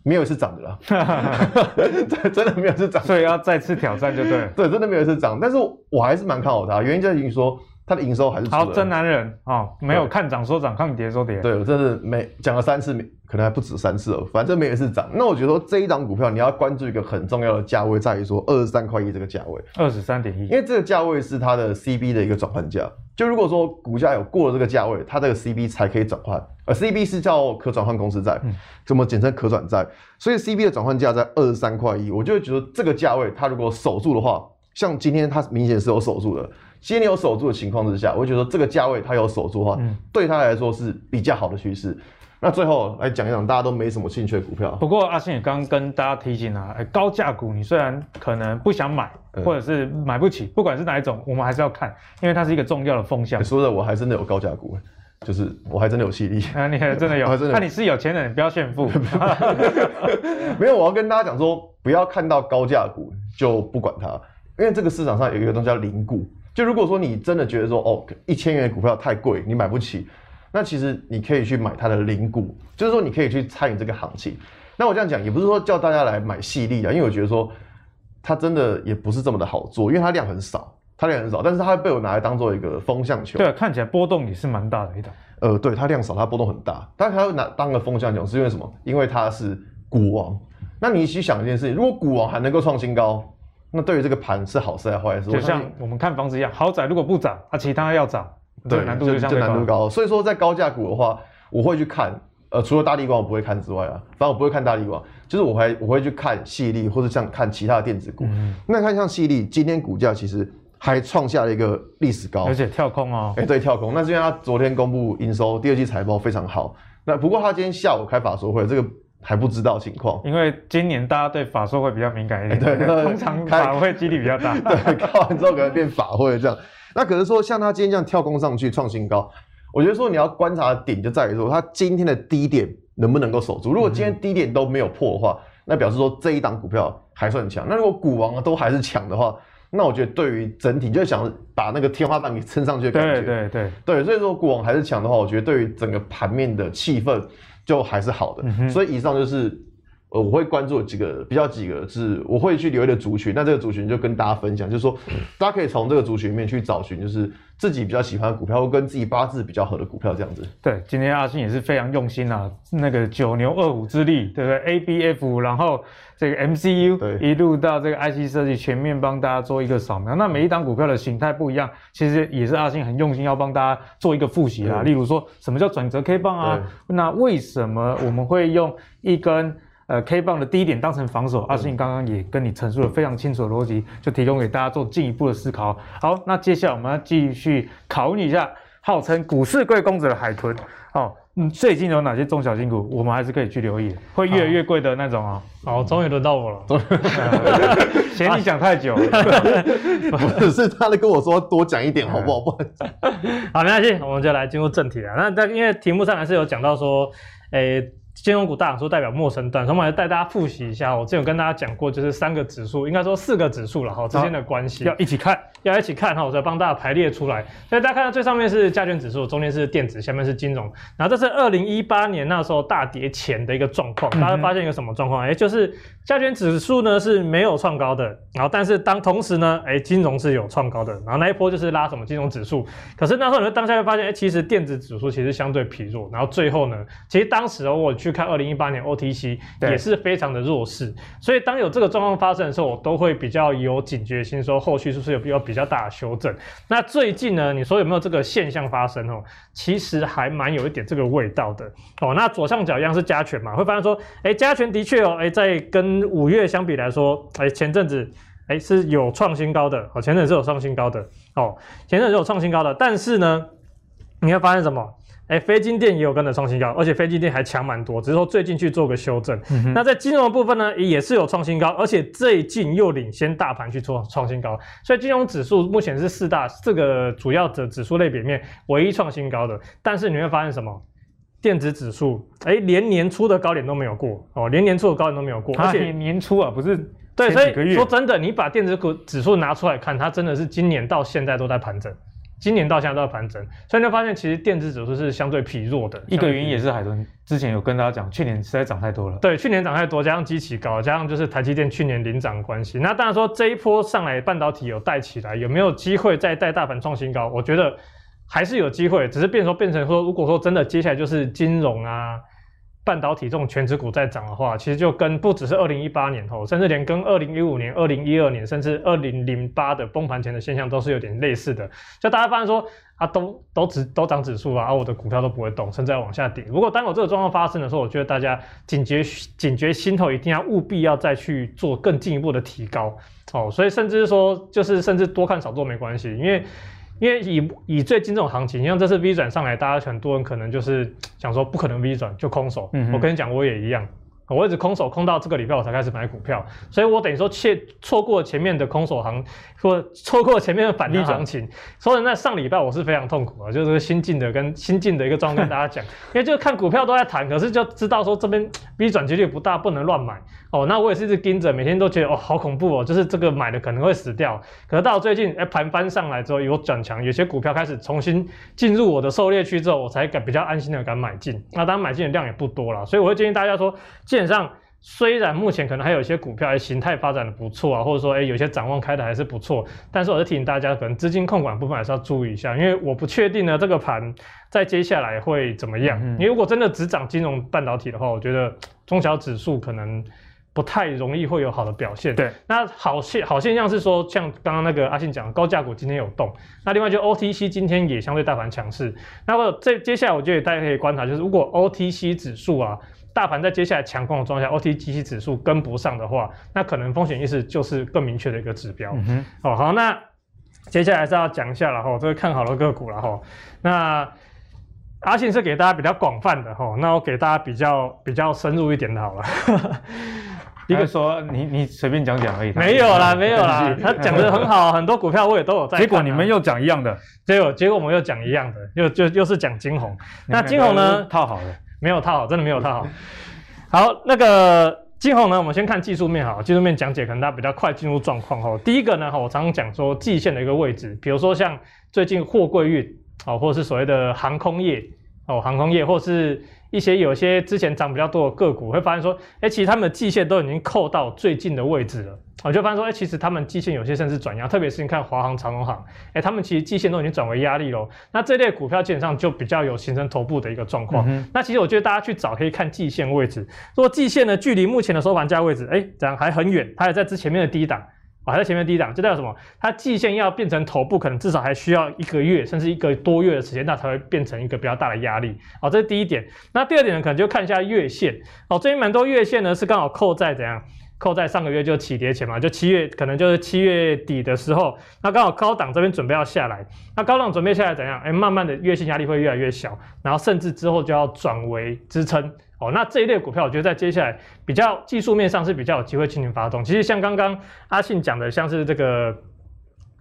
没有一次涨的啦，真的没有一次涨，所以要再次挑战就对。对，真的没有一次涨，但是我还是蛮看好它，原因在于说。他的营收还是好，真男人啊、哦，没有看涨说涨，看跌说跌。对，我真是没讲了三次，可能还不止三次哦，反正没有一次涨。那我觉得说这一档股票你要关注一个很重要的价位，在于说二十三块一这个价位，二十三点一，因为这个价位是它的 CB 的一个转换价。就如果说股价有过了这个价位，它这个 CB 才可以转换，而 CB 是叫可转换公司债，怎么简称可转债？所以 CB 的转换价在二十三块一，我就会觉得这个价位它如果守住的话，像今天它明显是有守住的。今天有守住的情况之下，我会觉得这个价位它有守住的话，嗯、对它来说是比较好的趋势。那最后来讲一讲大家都没什么兴趣的股票。不过阿信也刚刚跟大家提醒啊，高价股你虽然可能不想买，或者是买不起，嗯、不管是哪一种，我们还是要看，因为它是一个重要的风向。说的我还真的有高价股，就是我还真的有气力。啊，你还真的有？那、啊、你是有钱人，你不要炫富。没有，我要跟大家讲说，不要看到高价股就不管它，因为这个市场上有一个东西叫零股。就如果说你真的觉得说哦，一千元的股票太贵，你买不起，那其实你可以去买它的零股，就是说你可以去参与这个行情。那我这样讲也不是说叫大家来买细粒啊，因为我觉得说它真的也不是这么的好做，因为它量很少，它量很少，但是它被我拿来当做一个风向球。对，看起来波动也是蛮大的一档。呃，对，它量少，它波动很大，但是它会拿当个风向球，是因为什么？因为它是股王。那你去想一件事情，如果股王还能够创新高。那对于这个盘是好事还是坏事？就像我们看房子一样，豪宅如果不涨，啊，其他要涨，对，难度就相对难度高。所以说，在高价股的话，我会去看，呃，除了大立光我不会看之外啊，反正我不会看大立光，就是我还我会去看细粒，或者像看其他的电子股。嗯、那看像细粒，今天股价其实还创下了一个历史高，而且跳空哦。哎、欸，对，跳空。那是因为它昨天公布营收，第二季财报非常好。那不过它今天下午开法说会，这个。还不知道情况，因为今年大家对法说会比较敏感一点，欸、对，通常法会几率比较大。对，看完之后可能变法会这样。那可是说，像他今天这样跳空上去创新高，我觉得说你要观察的点就在于说，他今天的低点能不能够守住。如果今天低点都没有破的话，嗯、那表示说这一档股票还算强。那如果股王都还是强的话，那我觉得对于整体就想把那个天花板给撑上去的感觉。对对对对，所以说股王还是强的话，我觉得对于整个盘面的气氛。就还是好的，嗯、所以以上就是呃，我会关注几个比较几个是我会去留意的族群。那这个族群就跟大家分享，就是说大家可以从这个族群里面去找寻，就是自己比较喜欢的股票，或跟自己八字比较合的股票这样子。对，今天阿信也是非常用心啊，那个九牛二虎之力，对不对？A B F，然后这个 M C U 对一路到这个 I C 设计，全面帮大家做一个扫描。那每一档股票的形态不一样，其实也是阿信很用心要帮大家做一个复习啊。例如说什么叫转折 K 棒啊？那为什么我们会用一根？呃，K 棒的低点当成防守，阿信刚刚也跟你陈述了非常清楚的逻辑，就提供给大家做进一步的思考。好，那接下来我们要继续考你一下，号称股市贵公子的海豚，哦，嗯，最近有哪些中小型股，我们还是可以去留意，会越来越贵的那种啊。好，终于轮到我了，嫌你讲太久了，不是他在跟我说多讲一点好不好？不 好，没关系，我们就来进入正题了。那但因为题目上还是有讲到说，诶、欸。金融股大涨说代表陌生段，所以我们来带大家复习一下。我之前有跟大家讲过，就是三个指数，应该说四个指数了哈之间的关系，要一起看，要一起看哈。我再帮大家排列出来。所以大家看到最上面是加权指数，中间是电子，下面是金融。然后这是二零一八年那时候大跌前的一个状况，大家发现一个什么状况？哎、就是加权指数呢是没有创高的，然后但是当同时呢，哎，金融是有创高的。然后那一波就是拉什么金融指数，可是那时候你会当下会发现，哎，其实电子指数其实相对疲弱。然后最后呢，其实当时哦，我去。去看二零一八年 OTC 也是非常的弱势，所以当有这个状况发生的时候，我都会比较有警觉心，说后续是不是有比较比较大的修正。那最近呢，你说有没有这个现象发生哦？其实还蛮有一点这个味道的哦。那左上角一样是加权嘛，会发现说，哎，加权的确哦，哎，在跟五月相比来说，哎，前阵子。哎，是有创新高的哦，前阵子是有创新高的哦，前阵子是有创新高的，但是呢，你会发现什么？哎，非金电也有跟着创新高，而且非金电还强蛮多，只是说最近去做个修正。嗯、那在金融的部分呢，也是有创新高，而且最近又领先大盘去做创新高，所以金融指数目前是四大这个主要的指数类别里面唯一创新高的。但是你会发现什么？电子指数哎，连年初的高点都没有过哦，连年初的高点都没有过，而且年初啊不是。对，所以说真的，你把电子股指数拿出来看，它真的是今年到现在都在盘整，今年到现在都在盘整，所以你会发现其实电子指数是相对疲弱的。一个原因也是海豚之前有跟大家讲，去年实在涨太多了。对，去年涨太多，加上基期高，加上就是台积电去年领涨关系。那当然说这一波上来半导体有带起来，有没有机会再带大盘创新高？我觉得还是有机会，只是变说变成说，如果说真的接下来就是金融啊。半导体这种全值股在涨的话，其实就跟不只是二零一八年后，甚至连跟二零一五年、二零一二年，甚至二零零八的崩盘前的现象都是有点类似的。就大家发现说啊，都都指都涨指数啊，我的股票都不会动，甚至要往下跌。如果当有这个状况发生的时候，我觉得大家警觉警觉心头一定要务必要再去做更进一步的提高哦。所以甚至说，就是甚至多看少做没关系，因为。因为以以最近这种行情，像这次 V 转上来，大家很多人可能就是想说不可能 V 转就空手。嗯，我跟你讲，我也一样。我一直空手空到这个礼拜我才开始买股票，所以我等于说切错过前面的空手行，或错过前面的反利行情。所以那上礼拜我是非常痛苦啊，就是新进的跟新进的一个状况跟大家讲，因为就看股票都在谈，可是就知道说这边 B 转几率不大，不能乱买哦。那我也是一直盯着，每天都觉得哦好恐怖哦，就是这个买的可能会死掉。可是到最近哎盘翻上来之后有转强，有些股票开始重新进入我的狩猎区之后，我才敢比较安心的敢买进。那当然买进的量也不多了，所以我会建议大家说。基本上，虽然目前可能还有一些股票形态发展的不错啊，或者说诶有些展望开的还是不错，但是我是提醒大家，可能资金控管部分还是要注意一下，因为我不确定呢这个盘在接下来会怎么样。你、嗯、如果真的只涨金融半导体的话，我觉得中小指数可能不太容易会有好的表现。对，那好现好现象是说，像刚刚那个阿信讲，高价股今天有动，那另外就 OTC 今天也相对大盘强势。那么这接下来我觉得大家可以观察，就是如果 OTC 指数啊。大盘在接下来强攻的状态下，OTC 指数跟不上的话，那可能风险意识就是更明确的一个指标。嗯哼，哦好，那接下来是要讲一下了哈，这个看好的个股了哈。那阿信是给大家比较广泛的哈，那我给大家比较比较深入一点的好了。一个说你你随便讲讲而已。没有啦，没有啦，他讲的很好，很多股票我也都有在。结果你们又讲一样的，结果结果我们又讲一样的，又就又是讲金红。那金红呢？套好了。没有套好，真的没有套好。好，那个今后呢，我们先看技术面好，技术面讲解可能大家比较快进入状况哈。第一个呢，哈，我常常讲说季线的一个位置，比如说像最近货柜运啊，或者是所谓的航空业哦，航空业，或是一些有些之前涨比较多的个股，会发现说，哎，其实他们的季线都已经扣到最近的位置了。我就发现说，哎、欸，其实他们季线有些甚至转压，特别是你看华航、长荣航，哎、欸，他们其实季线都已经转为压力喽。那这类股票基本上就比较有形成头部的一个状况。嗯、那其实我觉得大家去找可以看季线位置，如果季线呢距离目前的收盘价位置，哎、欸，这样还很远，它还在之前面的低档，还在前面低档，这代表什么？它季线要变成头部，可能至少还需要一个月甚至一个多月的时间，那才会变成一个比较大的压力。哦，这是第一点。那第二点呢，可能就看一下月线。哦，最近蛮多月线呢是刚好扣在怎样？扣在上个月就起跌前嘛，就七月可能就是七月底的时候，那刚好高档这边准备要下来，那高档准备下来怎样？哎，慢慢的月线压力会越来越小，然后甚至之后就要转为支撑哦。那这一类股票，我觉得在接下来比较技术面上是比较有机会进行发动。其实像刚刚阿信讲的，像是这个。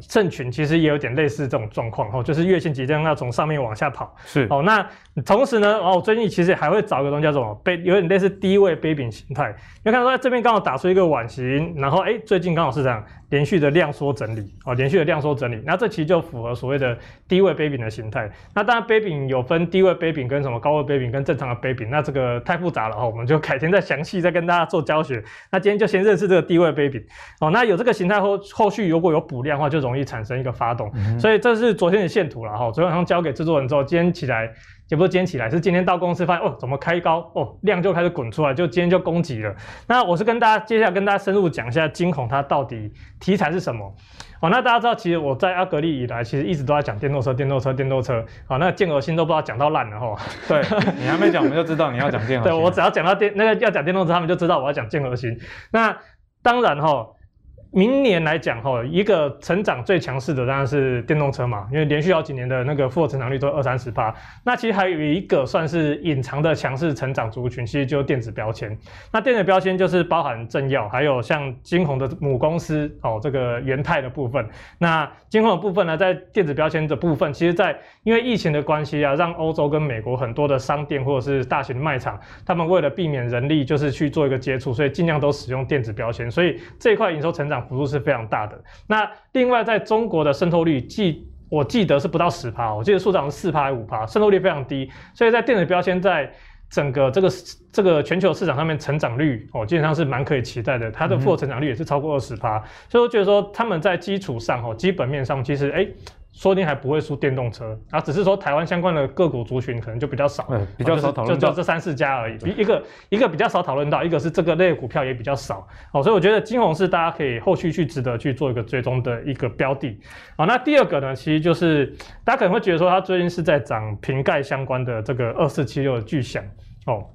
盛群其实也有点类似这种状况，就是月线即将要从上面往下跑。是哦，那同时呢，哦，最近其实还会找一个东西叫做杯，有点类似低位杯柄形态。你看到在这边刚好打出一个碗形，然后哎，最近刚好是这样连续的量缩整理哦，连续的量缩整理。那这其实就符合所谓的低位杯柄的形态。那当然杯柄有分低位杯柄跟什么高位杯柄跟正常的杯柄，那这个太复杂了哦，我们就改天再详细再跟大家做教学。那今天就先认识这个低位杯柄哦。那有这个形态后，后续如果有补量的话，就。容易产生一个发动。嗯、所以这是昨天的线图了哈，昨天晚上交给制作人之后，今天起来。也不是今天起来，是今天到公司发现哦，怎么开高哦，量就开始滚出来，就今天就攻击了。那我是跟大家接下来跟大家深入讲一下金红它到底题材是什么哦。那大家知道，其实我在阿格力以来，其实一直都在讲电动车、电动车、电动车。好、哦，那建和心都不知道讲到烂了哈。对你还没讲，我们就知道你要讲建和兴。对我只要讲到电那个要讲电动车，他们就知道我要讲建和心。那当然哈。明年来讲，哈，一个成长最强势的当然是电动车嘛，因为连续好几年的那个复合成长率都二三十趴。那其实还有一个算是隐藏的强势成长族群，其实就是电子标签。那电子标签就是包含正耀，还有像金红的母公司哦，这个元泰的部分。那金红的部分呢，在电子标签的部分，其实在因为疫情的关系啊，让欧洲跟美国很多的商店或者是大型卖场，他们为了避免人力就是去做一个接触，所以尽量都使用电子标签。所以这一块营收成长。幅度是非常大的。那另外，在中国的渗透率，记我记得是不到十趴，我记得数涨是四趴还五趴，渗透率非常低。所以在电子标签在整个这个这个全球市场上面成长率哦，基本上是蛮可以期待的。它的复合成长率也是超过二十趴，所以我觉得说他们在基础上哦，基本面上其实哎。说不定还不会输电动车啊，只是说台湾相关的个股族群可能就比较少，比较少讨论，就就这三四家而已。一个一个比较少讨论到，一个是这个类股票也比较少，哦，所以我觉得金红是大家可以后续去值得去做一个追踪的一个标的。好，那第二个呢，其实就是大家可能会觉得说，它最近是在涨瓶盖相关的这个二四七六的巨响哦。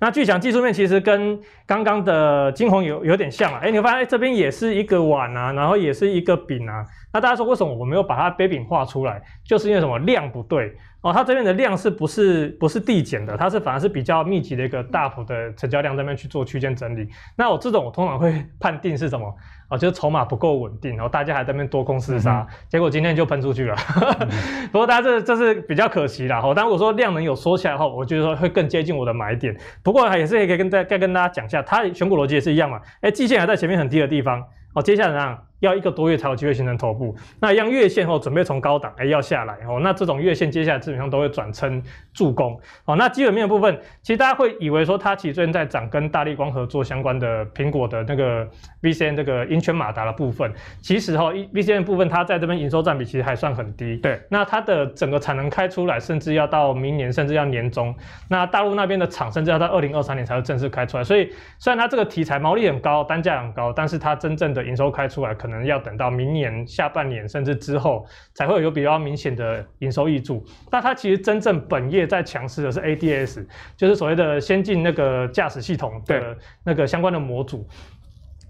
那巨祥技术面其实跟刚刚的金红有有点像啊，哎，你会发现这边也是一个碗啊，然后也是一个饼啊。那大家说为什么我没有把它杯饼画出来？就是因为什么量不对哦，它这边的量是不是不是递减的？它是反而是比较密集的一个大幅的成交量这边去做区间整理。那我这种我通常会判定是什么啊？就是筹码不够稳定，然后大家还在那边多空厮杀，嗯、结果今天就喷出去了。嗯、不过大家这这是比较可惜啦。哦，当然我说量能有缩起来后，我觉得说会更接近我的买点。不过也是可以跟再再跟大家讲一下，它选股逻辑也是一样嘛。哎，季线还在前面很低的地方，哦，接下来呢？要一个多月才有机会形成头部，那一样月线哦准备从高档哎要下来哦，那这种月线接下来基本上都会转成助攻哦。那基本面的部分，其实大家会以为说它其实最近在涨跟大力光合作相关的苹果的那个 VCN 这个英圈马达的部分，其实哈 VCN 部分它在这边营收占比其实还算很低。对，那它的整个产能开出来，甚至要到明年，甚至要年中，那大陆那边的厂甚至要到二零二三年才会正式开出来。所以虽然它这个题材毛利很高，单价很高，但是它真正的营收开出来可。可能要等到明年下半年甚至之后，才会有比较明显的营收益助。那它其实真正本业在强势的是 ADS，就是所谓的先进那个驾驶系统的那个相关的模组。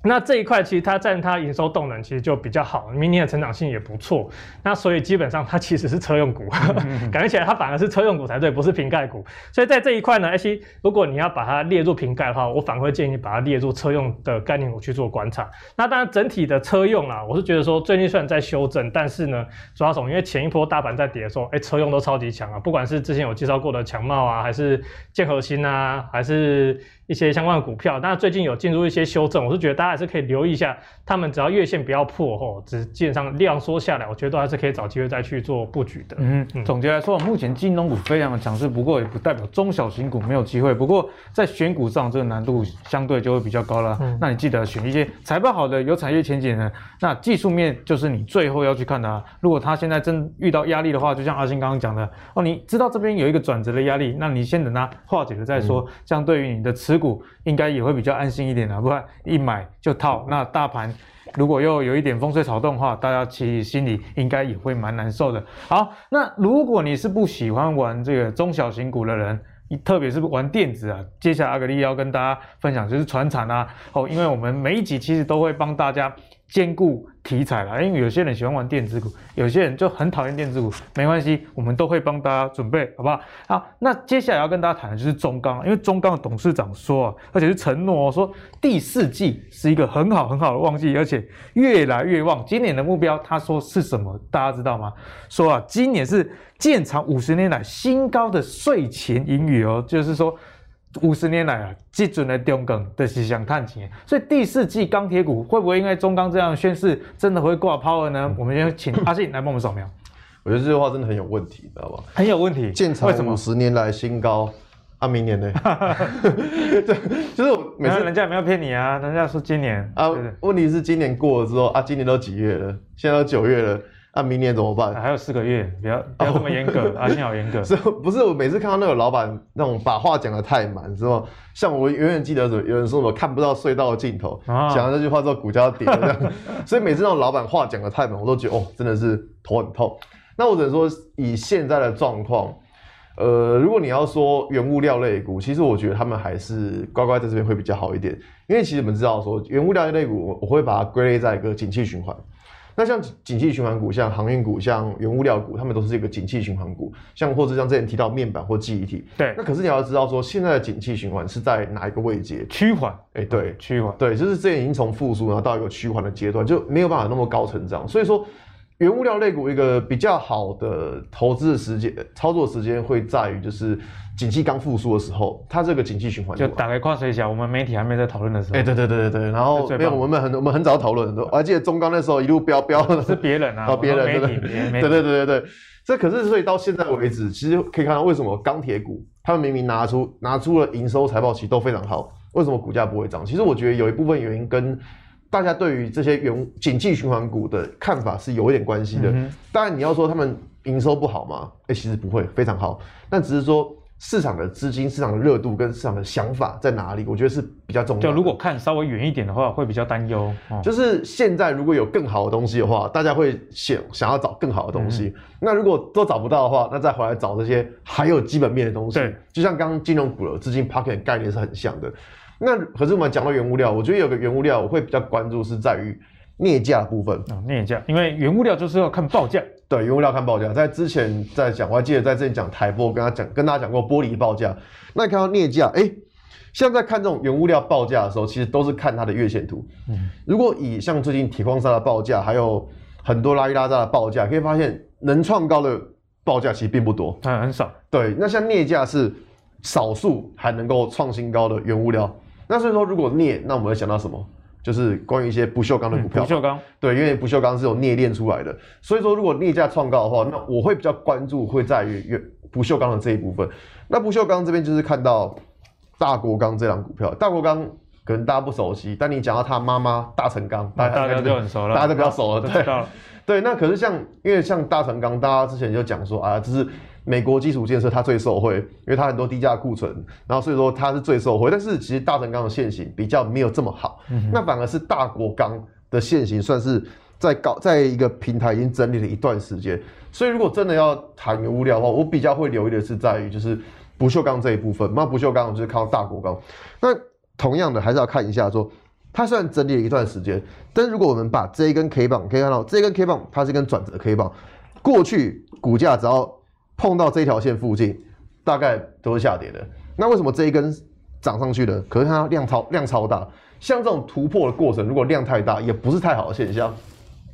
那这一块其实它占它营收动能其实就比较好，明年的成长性也不错。那所以基本上它其实是车用股，感觉起来它反而是车用股才对，不是瓶盖股。所以在这一块呢，其实如果你要把它列入瓶盖的话，我反而会建议你把它列入车用的概念股去做观察。那当然整体的车用啊，我是觉得说最近虽然在修正，但是呢，主要从因为前一波大盘在跌的时候，哎，车用都超级强啊，不管是之前有介绍过的强茂啊，还是建和兴啊，还是。一些相关的股票，但最近有进入一些修正，我是觉得大家还是可以留意一下，他们只要月线不要破吼，只基本上量缩下来，我觉得都还是可以找机会再去做布局的。嗯，嗯，总结来说，目前金融股非常的强势，不过也不代表中小型股没有机会。不过在选股上，这个难度相对就会比较高了。嗯，那你记得选一些财报好的、有产业前景的。那技术面就是你最后要去看它。如果它现在真遇到压力的话，就像阿星刚刚讲的哦，你知道这边有一个转折的压力，那你先等它化解了再说。嗯、这样对于你的持股应该也会比较安心一点的，不然一买就套。那大盘如果又有一点风吹草动的话，大家其实心里应该也会蛮难受的。好，那如果你是不喜欢玩这个中小型股的人，特别是玩电子啊，接下来阿格力要跟大家分享就是传产啊。哦，因为我们每一集其实都会帮大家。兼顾题材啦，因为有些人喜欢玩电子股，有些人就很讨厌电子股，没关系，我们都会帮大家准备，好不好？好，那接下来要跟大家谈的就是中钢，因为中钢的董事长说啊，而且是承诺说第四季是一个很好很好的旺季，而且越来越旺。今年的目标他说是什么？大家知道吗？说啊，今年是建厂五十年来新高的税前盈余哦，就是说。五十年来啊，基准的中钢都是想探钱，所以第四季钢铁股会不会因为中钢这样宣示，真的会挂抛了呢？我们先请阿信来帮我们扫描。我觉得这句话真的很有问题，知道吧？很有问题。建厂五十年来新高，啊，明年呢？对，就是我每次人家也没有骗你啊，人家说今年啊，问题是今年过了之后啊，今年都几月了？现在都九月了。那、啊、明年怎么办？还有四个月，不要不要这么严格，阿信好严格。是不是？我每次看到那个老板那种把话讲得太满，是吧？像我永远记得有人说我看不到隧道的尽头，讲、啊、了这句话之后股价要跌了这样。所以每次那种老板话讲得太满，我都觉得哦，真的是头很痛。那我只能说，以现在的状况，呃，如果你要说原物料类股，其实我觉得他们还是乖乖在这边会比较好一点，因为其实我们知道说原物料类股，我会把它归类在一个景气循环。那像景气循环股，像航运股，像原物料股，他们都是一个景气循环股。像或者像之前提到面板或记忆体，对。那可是你要知道说，现在的景气循环是在哪一个位阶？趋缓。哎，对，趋缓。对，就是之前已经从复苏然后到一个趋缓的阶段，就没有办法那么高成长。所以说。原物料类股一个比较好的投资的时间、操作时间会在于，就是景气刚复苏的时候，它这个景气循环就打开跨水小，我们媒体还没在讨论的时候，哎、欸，对对对对对，然后没有我们很我们很早讨论，我还记得中钢那时候一路飙飙，是别人啊，别人对对对对对，这可是所以到现在为止，其实可以看到为什么钢铁股他们明明拿出拿出了营收财报期都非常好，为什么股价不会涨？其实我觉得有一部分原因跟。大家对于这些原景气循环股的看法是有一点关系的。当然，你要说他们营收不好吗？哎，其实不会，非常好。但只是说市场的资金、市场的热度跟市场的想法在哪里，我觉得是比较重要的。就如果看稍微远一点的话，会比较担忧。就是现在如果有更好的东西的话，大家会想想要找更好的东西。那如果都找不到的话，那再回来找这些还有基本面的东西。对，就像刚刚金融股的资金 pocket 概念是很像的。那可是我们讲到原物料，我觉得有个原物料我会比较关注是在于镍价部分啊，镍价，因为原物料就是要看报价。对，原物料看报价。在之前在讲，我还记得在这里讲台玻，跟他讲跟大家讲过玻璃报价。那你看到镍价，哎、欸，像在看这种原物料报价的时候，其实都是看它的月线图。嗯，如果以像最近铁矿砂的报价，还有很多拉一拉渣的报价，可以发现能创高的报价其实并不多，嗯，很少。对，那像镍价是少数还能够创新高的原物料。那所以说，如果镍，那我们会想到什么？就是关于一些不锈钢的股票。不锈钢，对，因为不锈钢是有镍炼出来的。所以说，如果镍价创高的话，那我会比较关注会在于不锈钢的这一部分。那不锈钢这边就是看到大国钢这档股票。大国钢可能大家不熟悉，但你讲到他妈妈大成钢，大家就很熟了，大家都比较熟 了。对，对。那可是像因为像大成钢，大家之前就讲说啊，这是。美国基础建设它最受惠，因为它很多低价库存，然后所以说它是最受惠。但是其实大成钢的线型比较没有这么好，嗯、那反而是大国钢的线型算是在高在一个平台已经整理了一段时间。所以如果真的要谈原物料的话，我比较会留意的是在于就是不锈钢这一部分。那不锈钢我就是靠大国钢。那同样的还是要看一下说，它虽然整理了一段时间，但是如果我们把这一根 K 棒可以看到，这一根 K 棒它是一根转折 K 棒，过去股价只要碰到这条线附近，大概都是下跌的。那为什么这一根涨上去的？可是它量超量超大，像这种突破的过程，如果量太大，也不是太好的现象。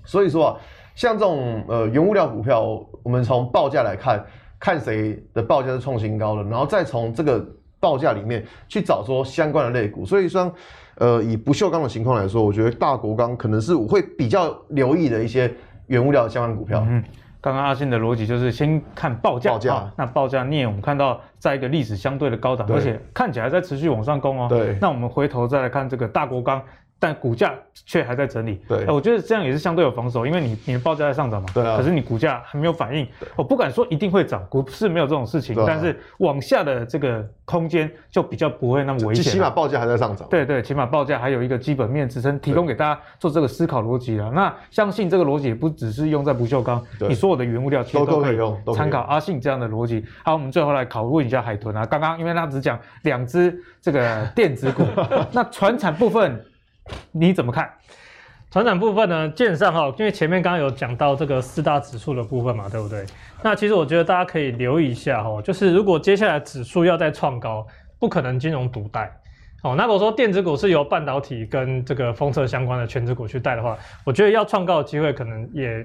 所以说啊，像这种呃原物料股票，我们从报价来看，看谁的报价是创新高的，然后再从这个报价里面去找说相关的类股。所以说，呃，以不锈钢的情况来说，我觉得大国钢可能是我会比较留意的一些原物料相关股票。嗯刚刚阿信的逻辑就是先看报价，报价、啊，那报价镍我们看到在一个历史相对的高档，而且看起来在持续往上攻哦。对，那我们回头再来看这个大国钢。但股价却还在整理，对，我觉得这样也是相对有防守，因为你你的报价在上涨嘛，对啊，可是你股价还没有反应，我不敢说一定会涨，股市没有这种事情，但是往下的这个空间就比较不会那么危险，起码报价还在上涨，对对，起码报价还有一个基本面支撑，提供给大家做这个思考逻辑了。那相信这个逻辑也不只是用在不锈钢，你所有的原物料其实都可以用，参考阿信这样的逻辑。好，我们最后来考问一下海豚啊，刚刚因为他只讲两只这个电子股，那船产部分。你怎么看？传产部分呢？基本上哈，因为前面刚刚有讲到这个四大指数的部分嘛，对不对？那其实我觉得大家可以留意一下哈，就是如果接下来指数要再创高，不可能金融独带哦。那如果说电子股是由半导体跟这个封测相关的全职股去带的话，我觉得要创高的机会可能也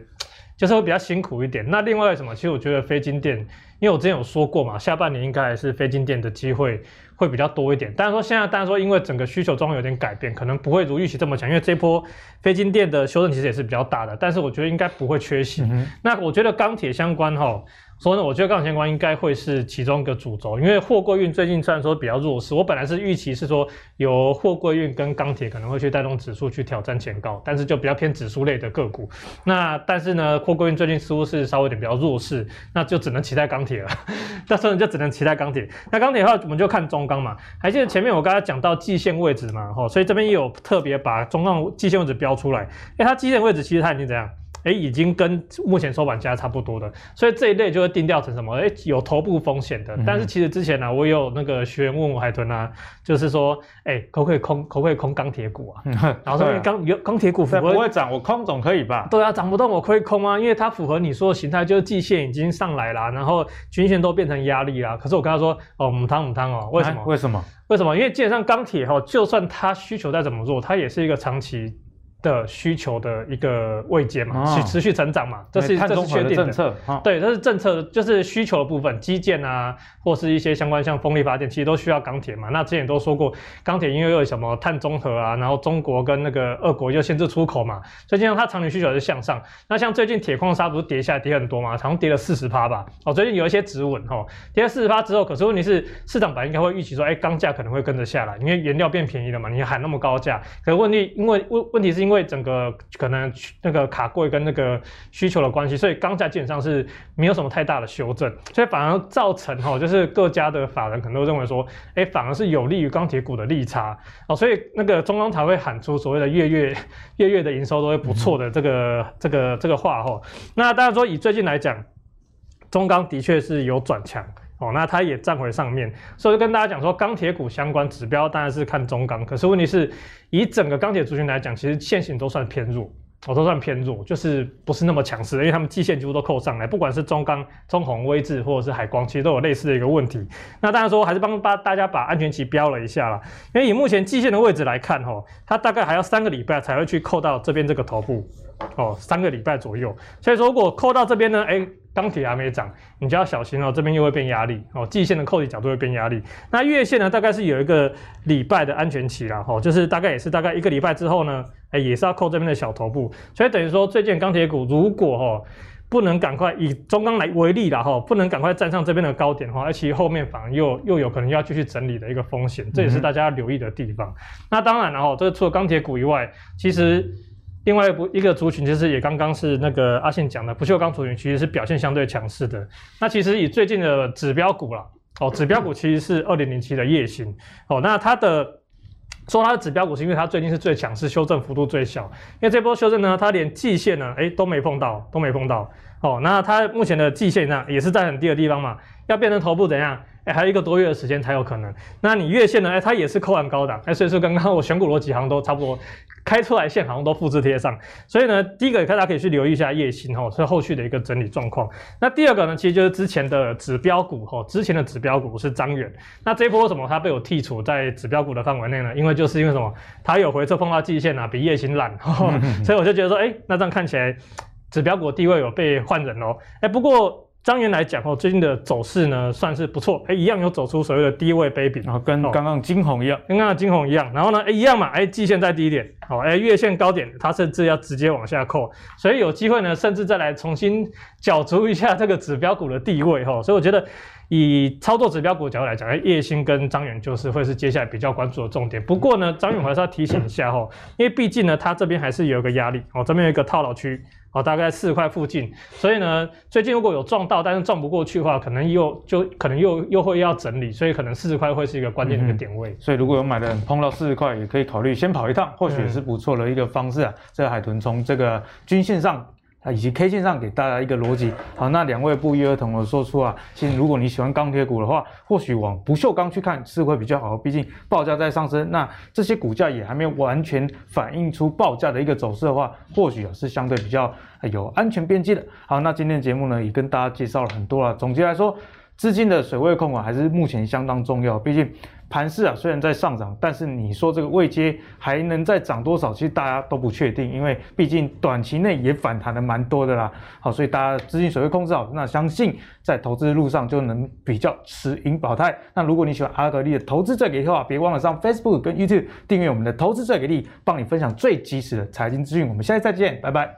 就是会比较辛苦一点。那另外什么？其实我觉得非金电因为我之前有说过嘛，下半年应该还是非金电的机会会比较多一点。但是说现在，当然说因为整个需求状况有点改变，可能不会如预期这么强，因为这波非金电的修正其实也是比较大的，但是我觉得应该不会缺席。嗯、那我觉得钢铁相关哈。所以呢，我觉得钢铁相关应该会是其中一个主轴，因为货柜运最近虽然说比较弱势，我本来是预期是说有货柜运跟钢铁可能会去带动指数去挑战前高，但是就比较偏指数类的个股。那但是呢，货柜运最近似乎是稍微有点比较弱势，那就只能期待钢铁了。那所以就只能期待钢铁。那钢铁的话，我们就看中钢嘛。还记得前面我刚才讲到季线位置嘛？吼，所以这边也有特别把中钢季线位置标出来。哎，它季线位置其实它已经怎样？哎，已经跟目前收盘价差不多的，所以这一类就会定调成什么？哎，有头部风险的。但是其实之前呢、啊，我有那个学员问我海豚啊，就是说，哎，可不可以空，可不可以空钢铁股啊？然后说钢有钢铁股不会涨，我空总可以吧？对啊，涨不动我可以空啊，因为它符合你说的形态，就是季线已经上来啦，然后均线都变成压力了。可是我跟他说，哦，母汤母汤哦，为什么？为什么？为什么？因为基本上钢铁哈，就算它需求再怎么弱，它也是一个长期。的需求的一个位阶嘛，持、哦、持续成长嘛，这是这是确定的政策。哦、对，这是政策，就是需求的部分，基建啊，或是一些相关像风力发电，其实都需要钢铁嘛。那之前都说过，钢铁因为又有什么碳中和啊，然后中国跟那个俄国又限制出口嘛，所以这样它长期需求是向上。那像最近铁矿砂不是跌下来跌很多嘛，好像跌了四十趴吧。哦，最近有一些止稳哈，跌了四十趴之后，可是问题是市场本来应该会预期说，哎，钢价可能会跟着下来，因为原料变便宜了嘛，你喊那么高价，可是问题因为问问题是因为因为整个。可能那个卡柜跟那个需求的关系，所以钢价基本上是没有什么太大的修正，所以反而造成哈，就是各家的法人可能都认为说，哎，反而是有利于钢铁股的利差哦，所以那个中钢才会喊出所谓的月月月月的营收都会不错的这个、这个这个话哈。那当然说以最近来讲，中钢的确是有转强哦，那它也站回上面，所以就跟大家讲说，钢铁股相关指标当然是看中钢，可是问题是。以整个钢铁族群来讲，其实线型都算偏弱，我，都算偏弱，就是不是那么强势，因为他们季线几乎都扣上来，不管是中钢、中鸿、威智或者是海光，其实都有类似的一个问题。那当然说，还是帮大大家把安全期标了一下啦，因为以目前季线的位置来看，吼，它大概还要三个礼拜才会去扣到这边这个头部，哦，三个礼拜左右。所以说，如果扣到这边呢，哎。钢铁还没涨，你就要小心哦，这边又会变压力哦，季线的扣底角度会变压力。那月线呢，大概是有一个礼拜的安全期啦，吼，就是大概也是大概一个礼拜之后呢，哎，也是要扣这边的小头部。所以等于说，最近钢铁股如果哦不能赶快以中钢来为例啦，吼，不能赶快站上这边的高点的话，而且后面反而又又有可能要继续整理的一个风险，这也是大家要留意的地方。嗯、那当然了，哈，这个除了钢铁股以外，其实。另外一部一个族群，其实也刚刚是那个阿信讲的不锈钢族群，其实是表现相对强势的。那其实以最近的指标股啦，哦，指标股其实是二零零七的夜行，哦，那它的说它的指标股是因为它最近是最强势，修正幅度最小。因为这波修正呢，它连季线呢，哎都没碰到，都没碰到。哦，那它目前的季线呢，也是在很低的地方嘛，要变成头部怎样？诶还有一个多月的时间才有可能。那你月线呢？诶它也是扣完高档，诶所以说刚刚我选股逻辑好像都差不多。开出来线好像都复制贴上，所以呢，第一个大家可以去留意一下烨兴哈，是后续的一个整理状况。那第二个呢，其实就是之前的指标股哈，之前的指标股是张远。那这一波为什么它被我剔除在指标股的范围内呢？因为就是因为什么，它有回撤碰到季线啊，比烨兴烂，所以我就觉得说，哎、欸，那这样看起来指标股的地位有被换人哦。哎、欸，不过。彰源来讲哦，最近的走势呢算是不错，哎，一样有走出所谓的低位杯柄，然后跟刚刚金红一样，跟刚刚金红一样，然后呢，哎，一样嘛，哎，季线在低点，好，哎，月线高点，它甚至要直接往下扣，所以有机会呢，甚至再来重新角逐一下这个指标股的地位哈，所以我觉得以操作指标股的角度来讲，哎，烨兴跟张远就是会是接下来比较关注的重点。不过呢，张远还是要提醒一下哈，因为毕竟呢，它这边还是有一个压力，哦，这边有一个套牢区。好，大概四十块附近，所以呢，最近如果有撞到，但是撞不过去的话，可能又就可能又又会要整理，所以可能四十块会是一个关键的一个点位。嗯、所以如果有买的人碰到四十块，也可以考虑先跑一趟，或许也是不错的一个方式啊。嗯、这个海豚从这个均线上。啊，以及 K 线上给大家一个逻辑。好，那两位不约而同的说出啊，其实如果你喜欢钢铁股的话，或许往不锈钢去看是会比较好。毕竟报价在上升，那这些股价也还没有完全反映出报价的一个走势的话，或许啊是相对比较有安全边际的。好，那今天节目呢，也跟大家介绍了很多了。总结来说。资金的水位控管还是目前相当重要，毕竟。盘势啊，虽然在上涨，但是你说这个位阶还能再涨多少？其实大家都不确定，因为毕竟短期内也反弹的蛮多的啦。好，所以大家资金水位控制好，那相信在投资路上就能比较持盈保泰。那如果你喜欢阿格力的投资最给力的话，别忘了上 Facebook 跟 YouTube 订阅我们的投资最给力，帮你分享最及时的财经资讯。我们下期再见，拜拜。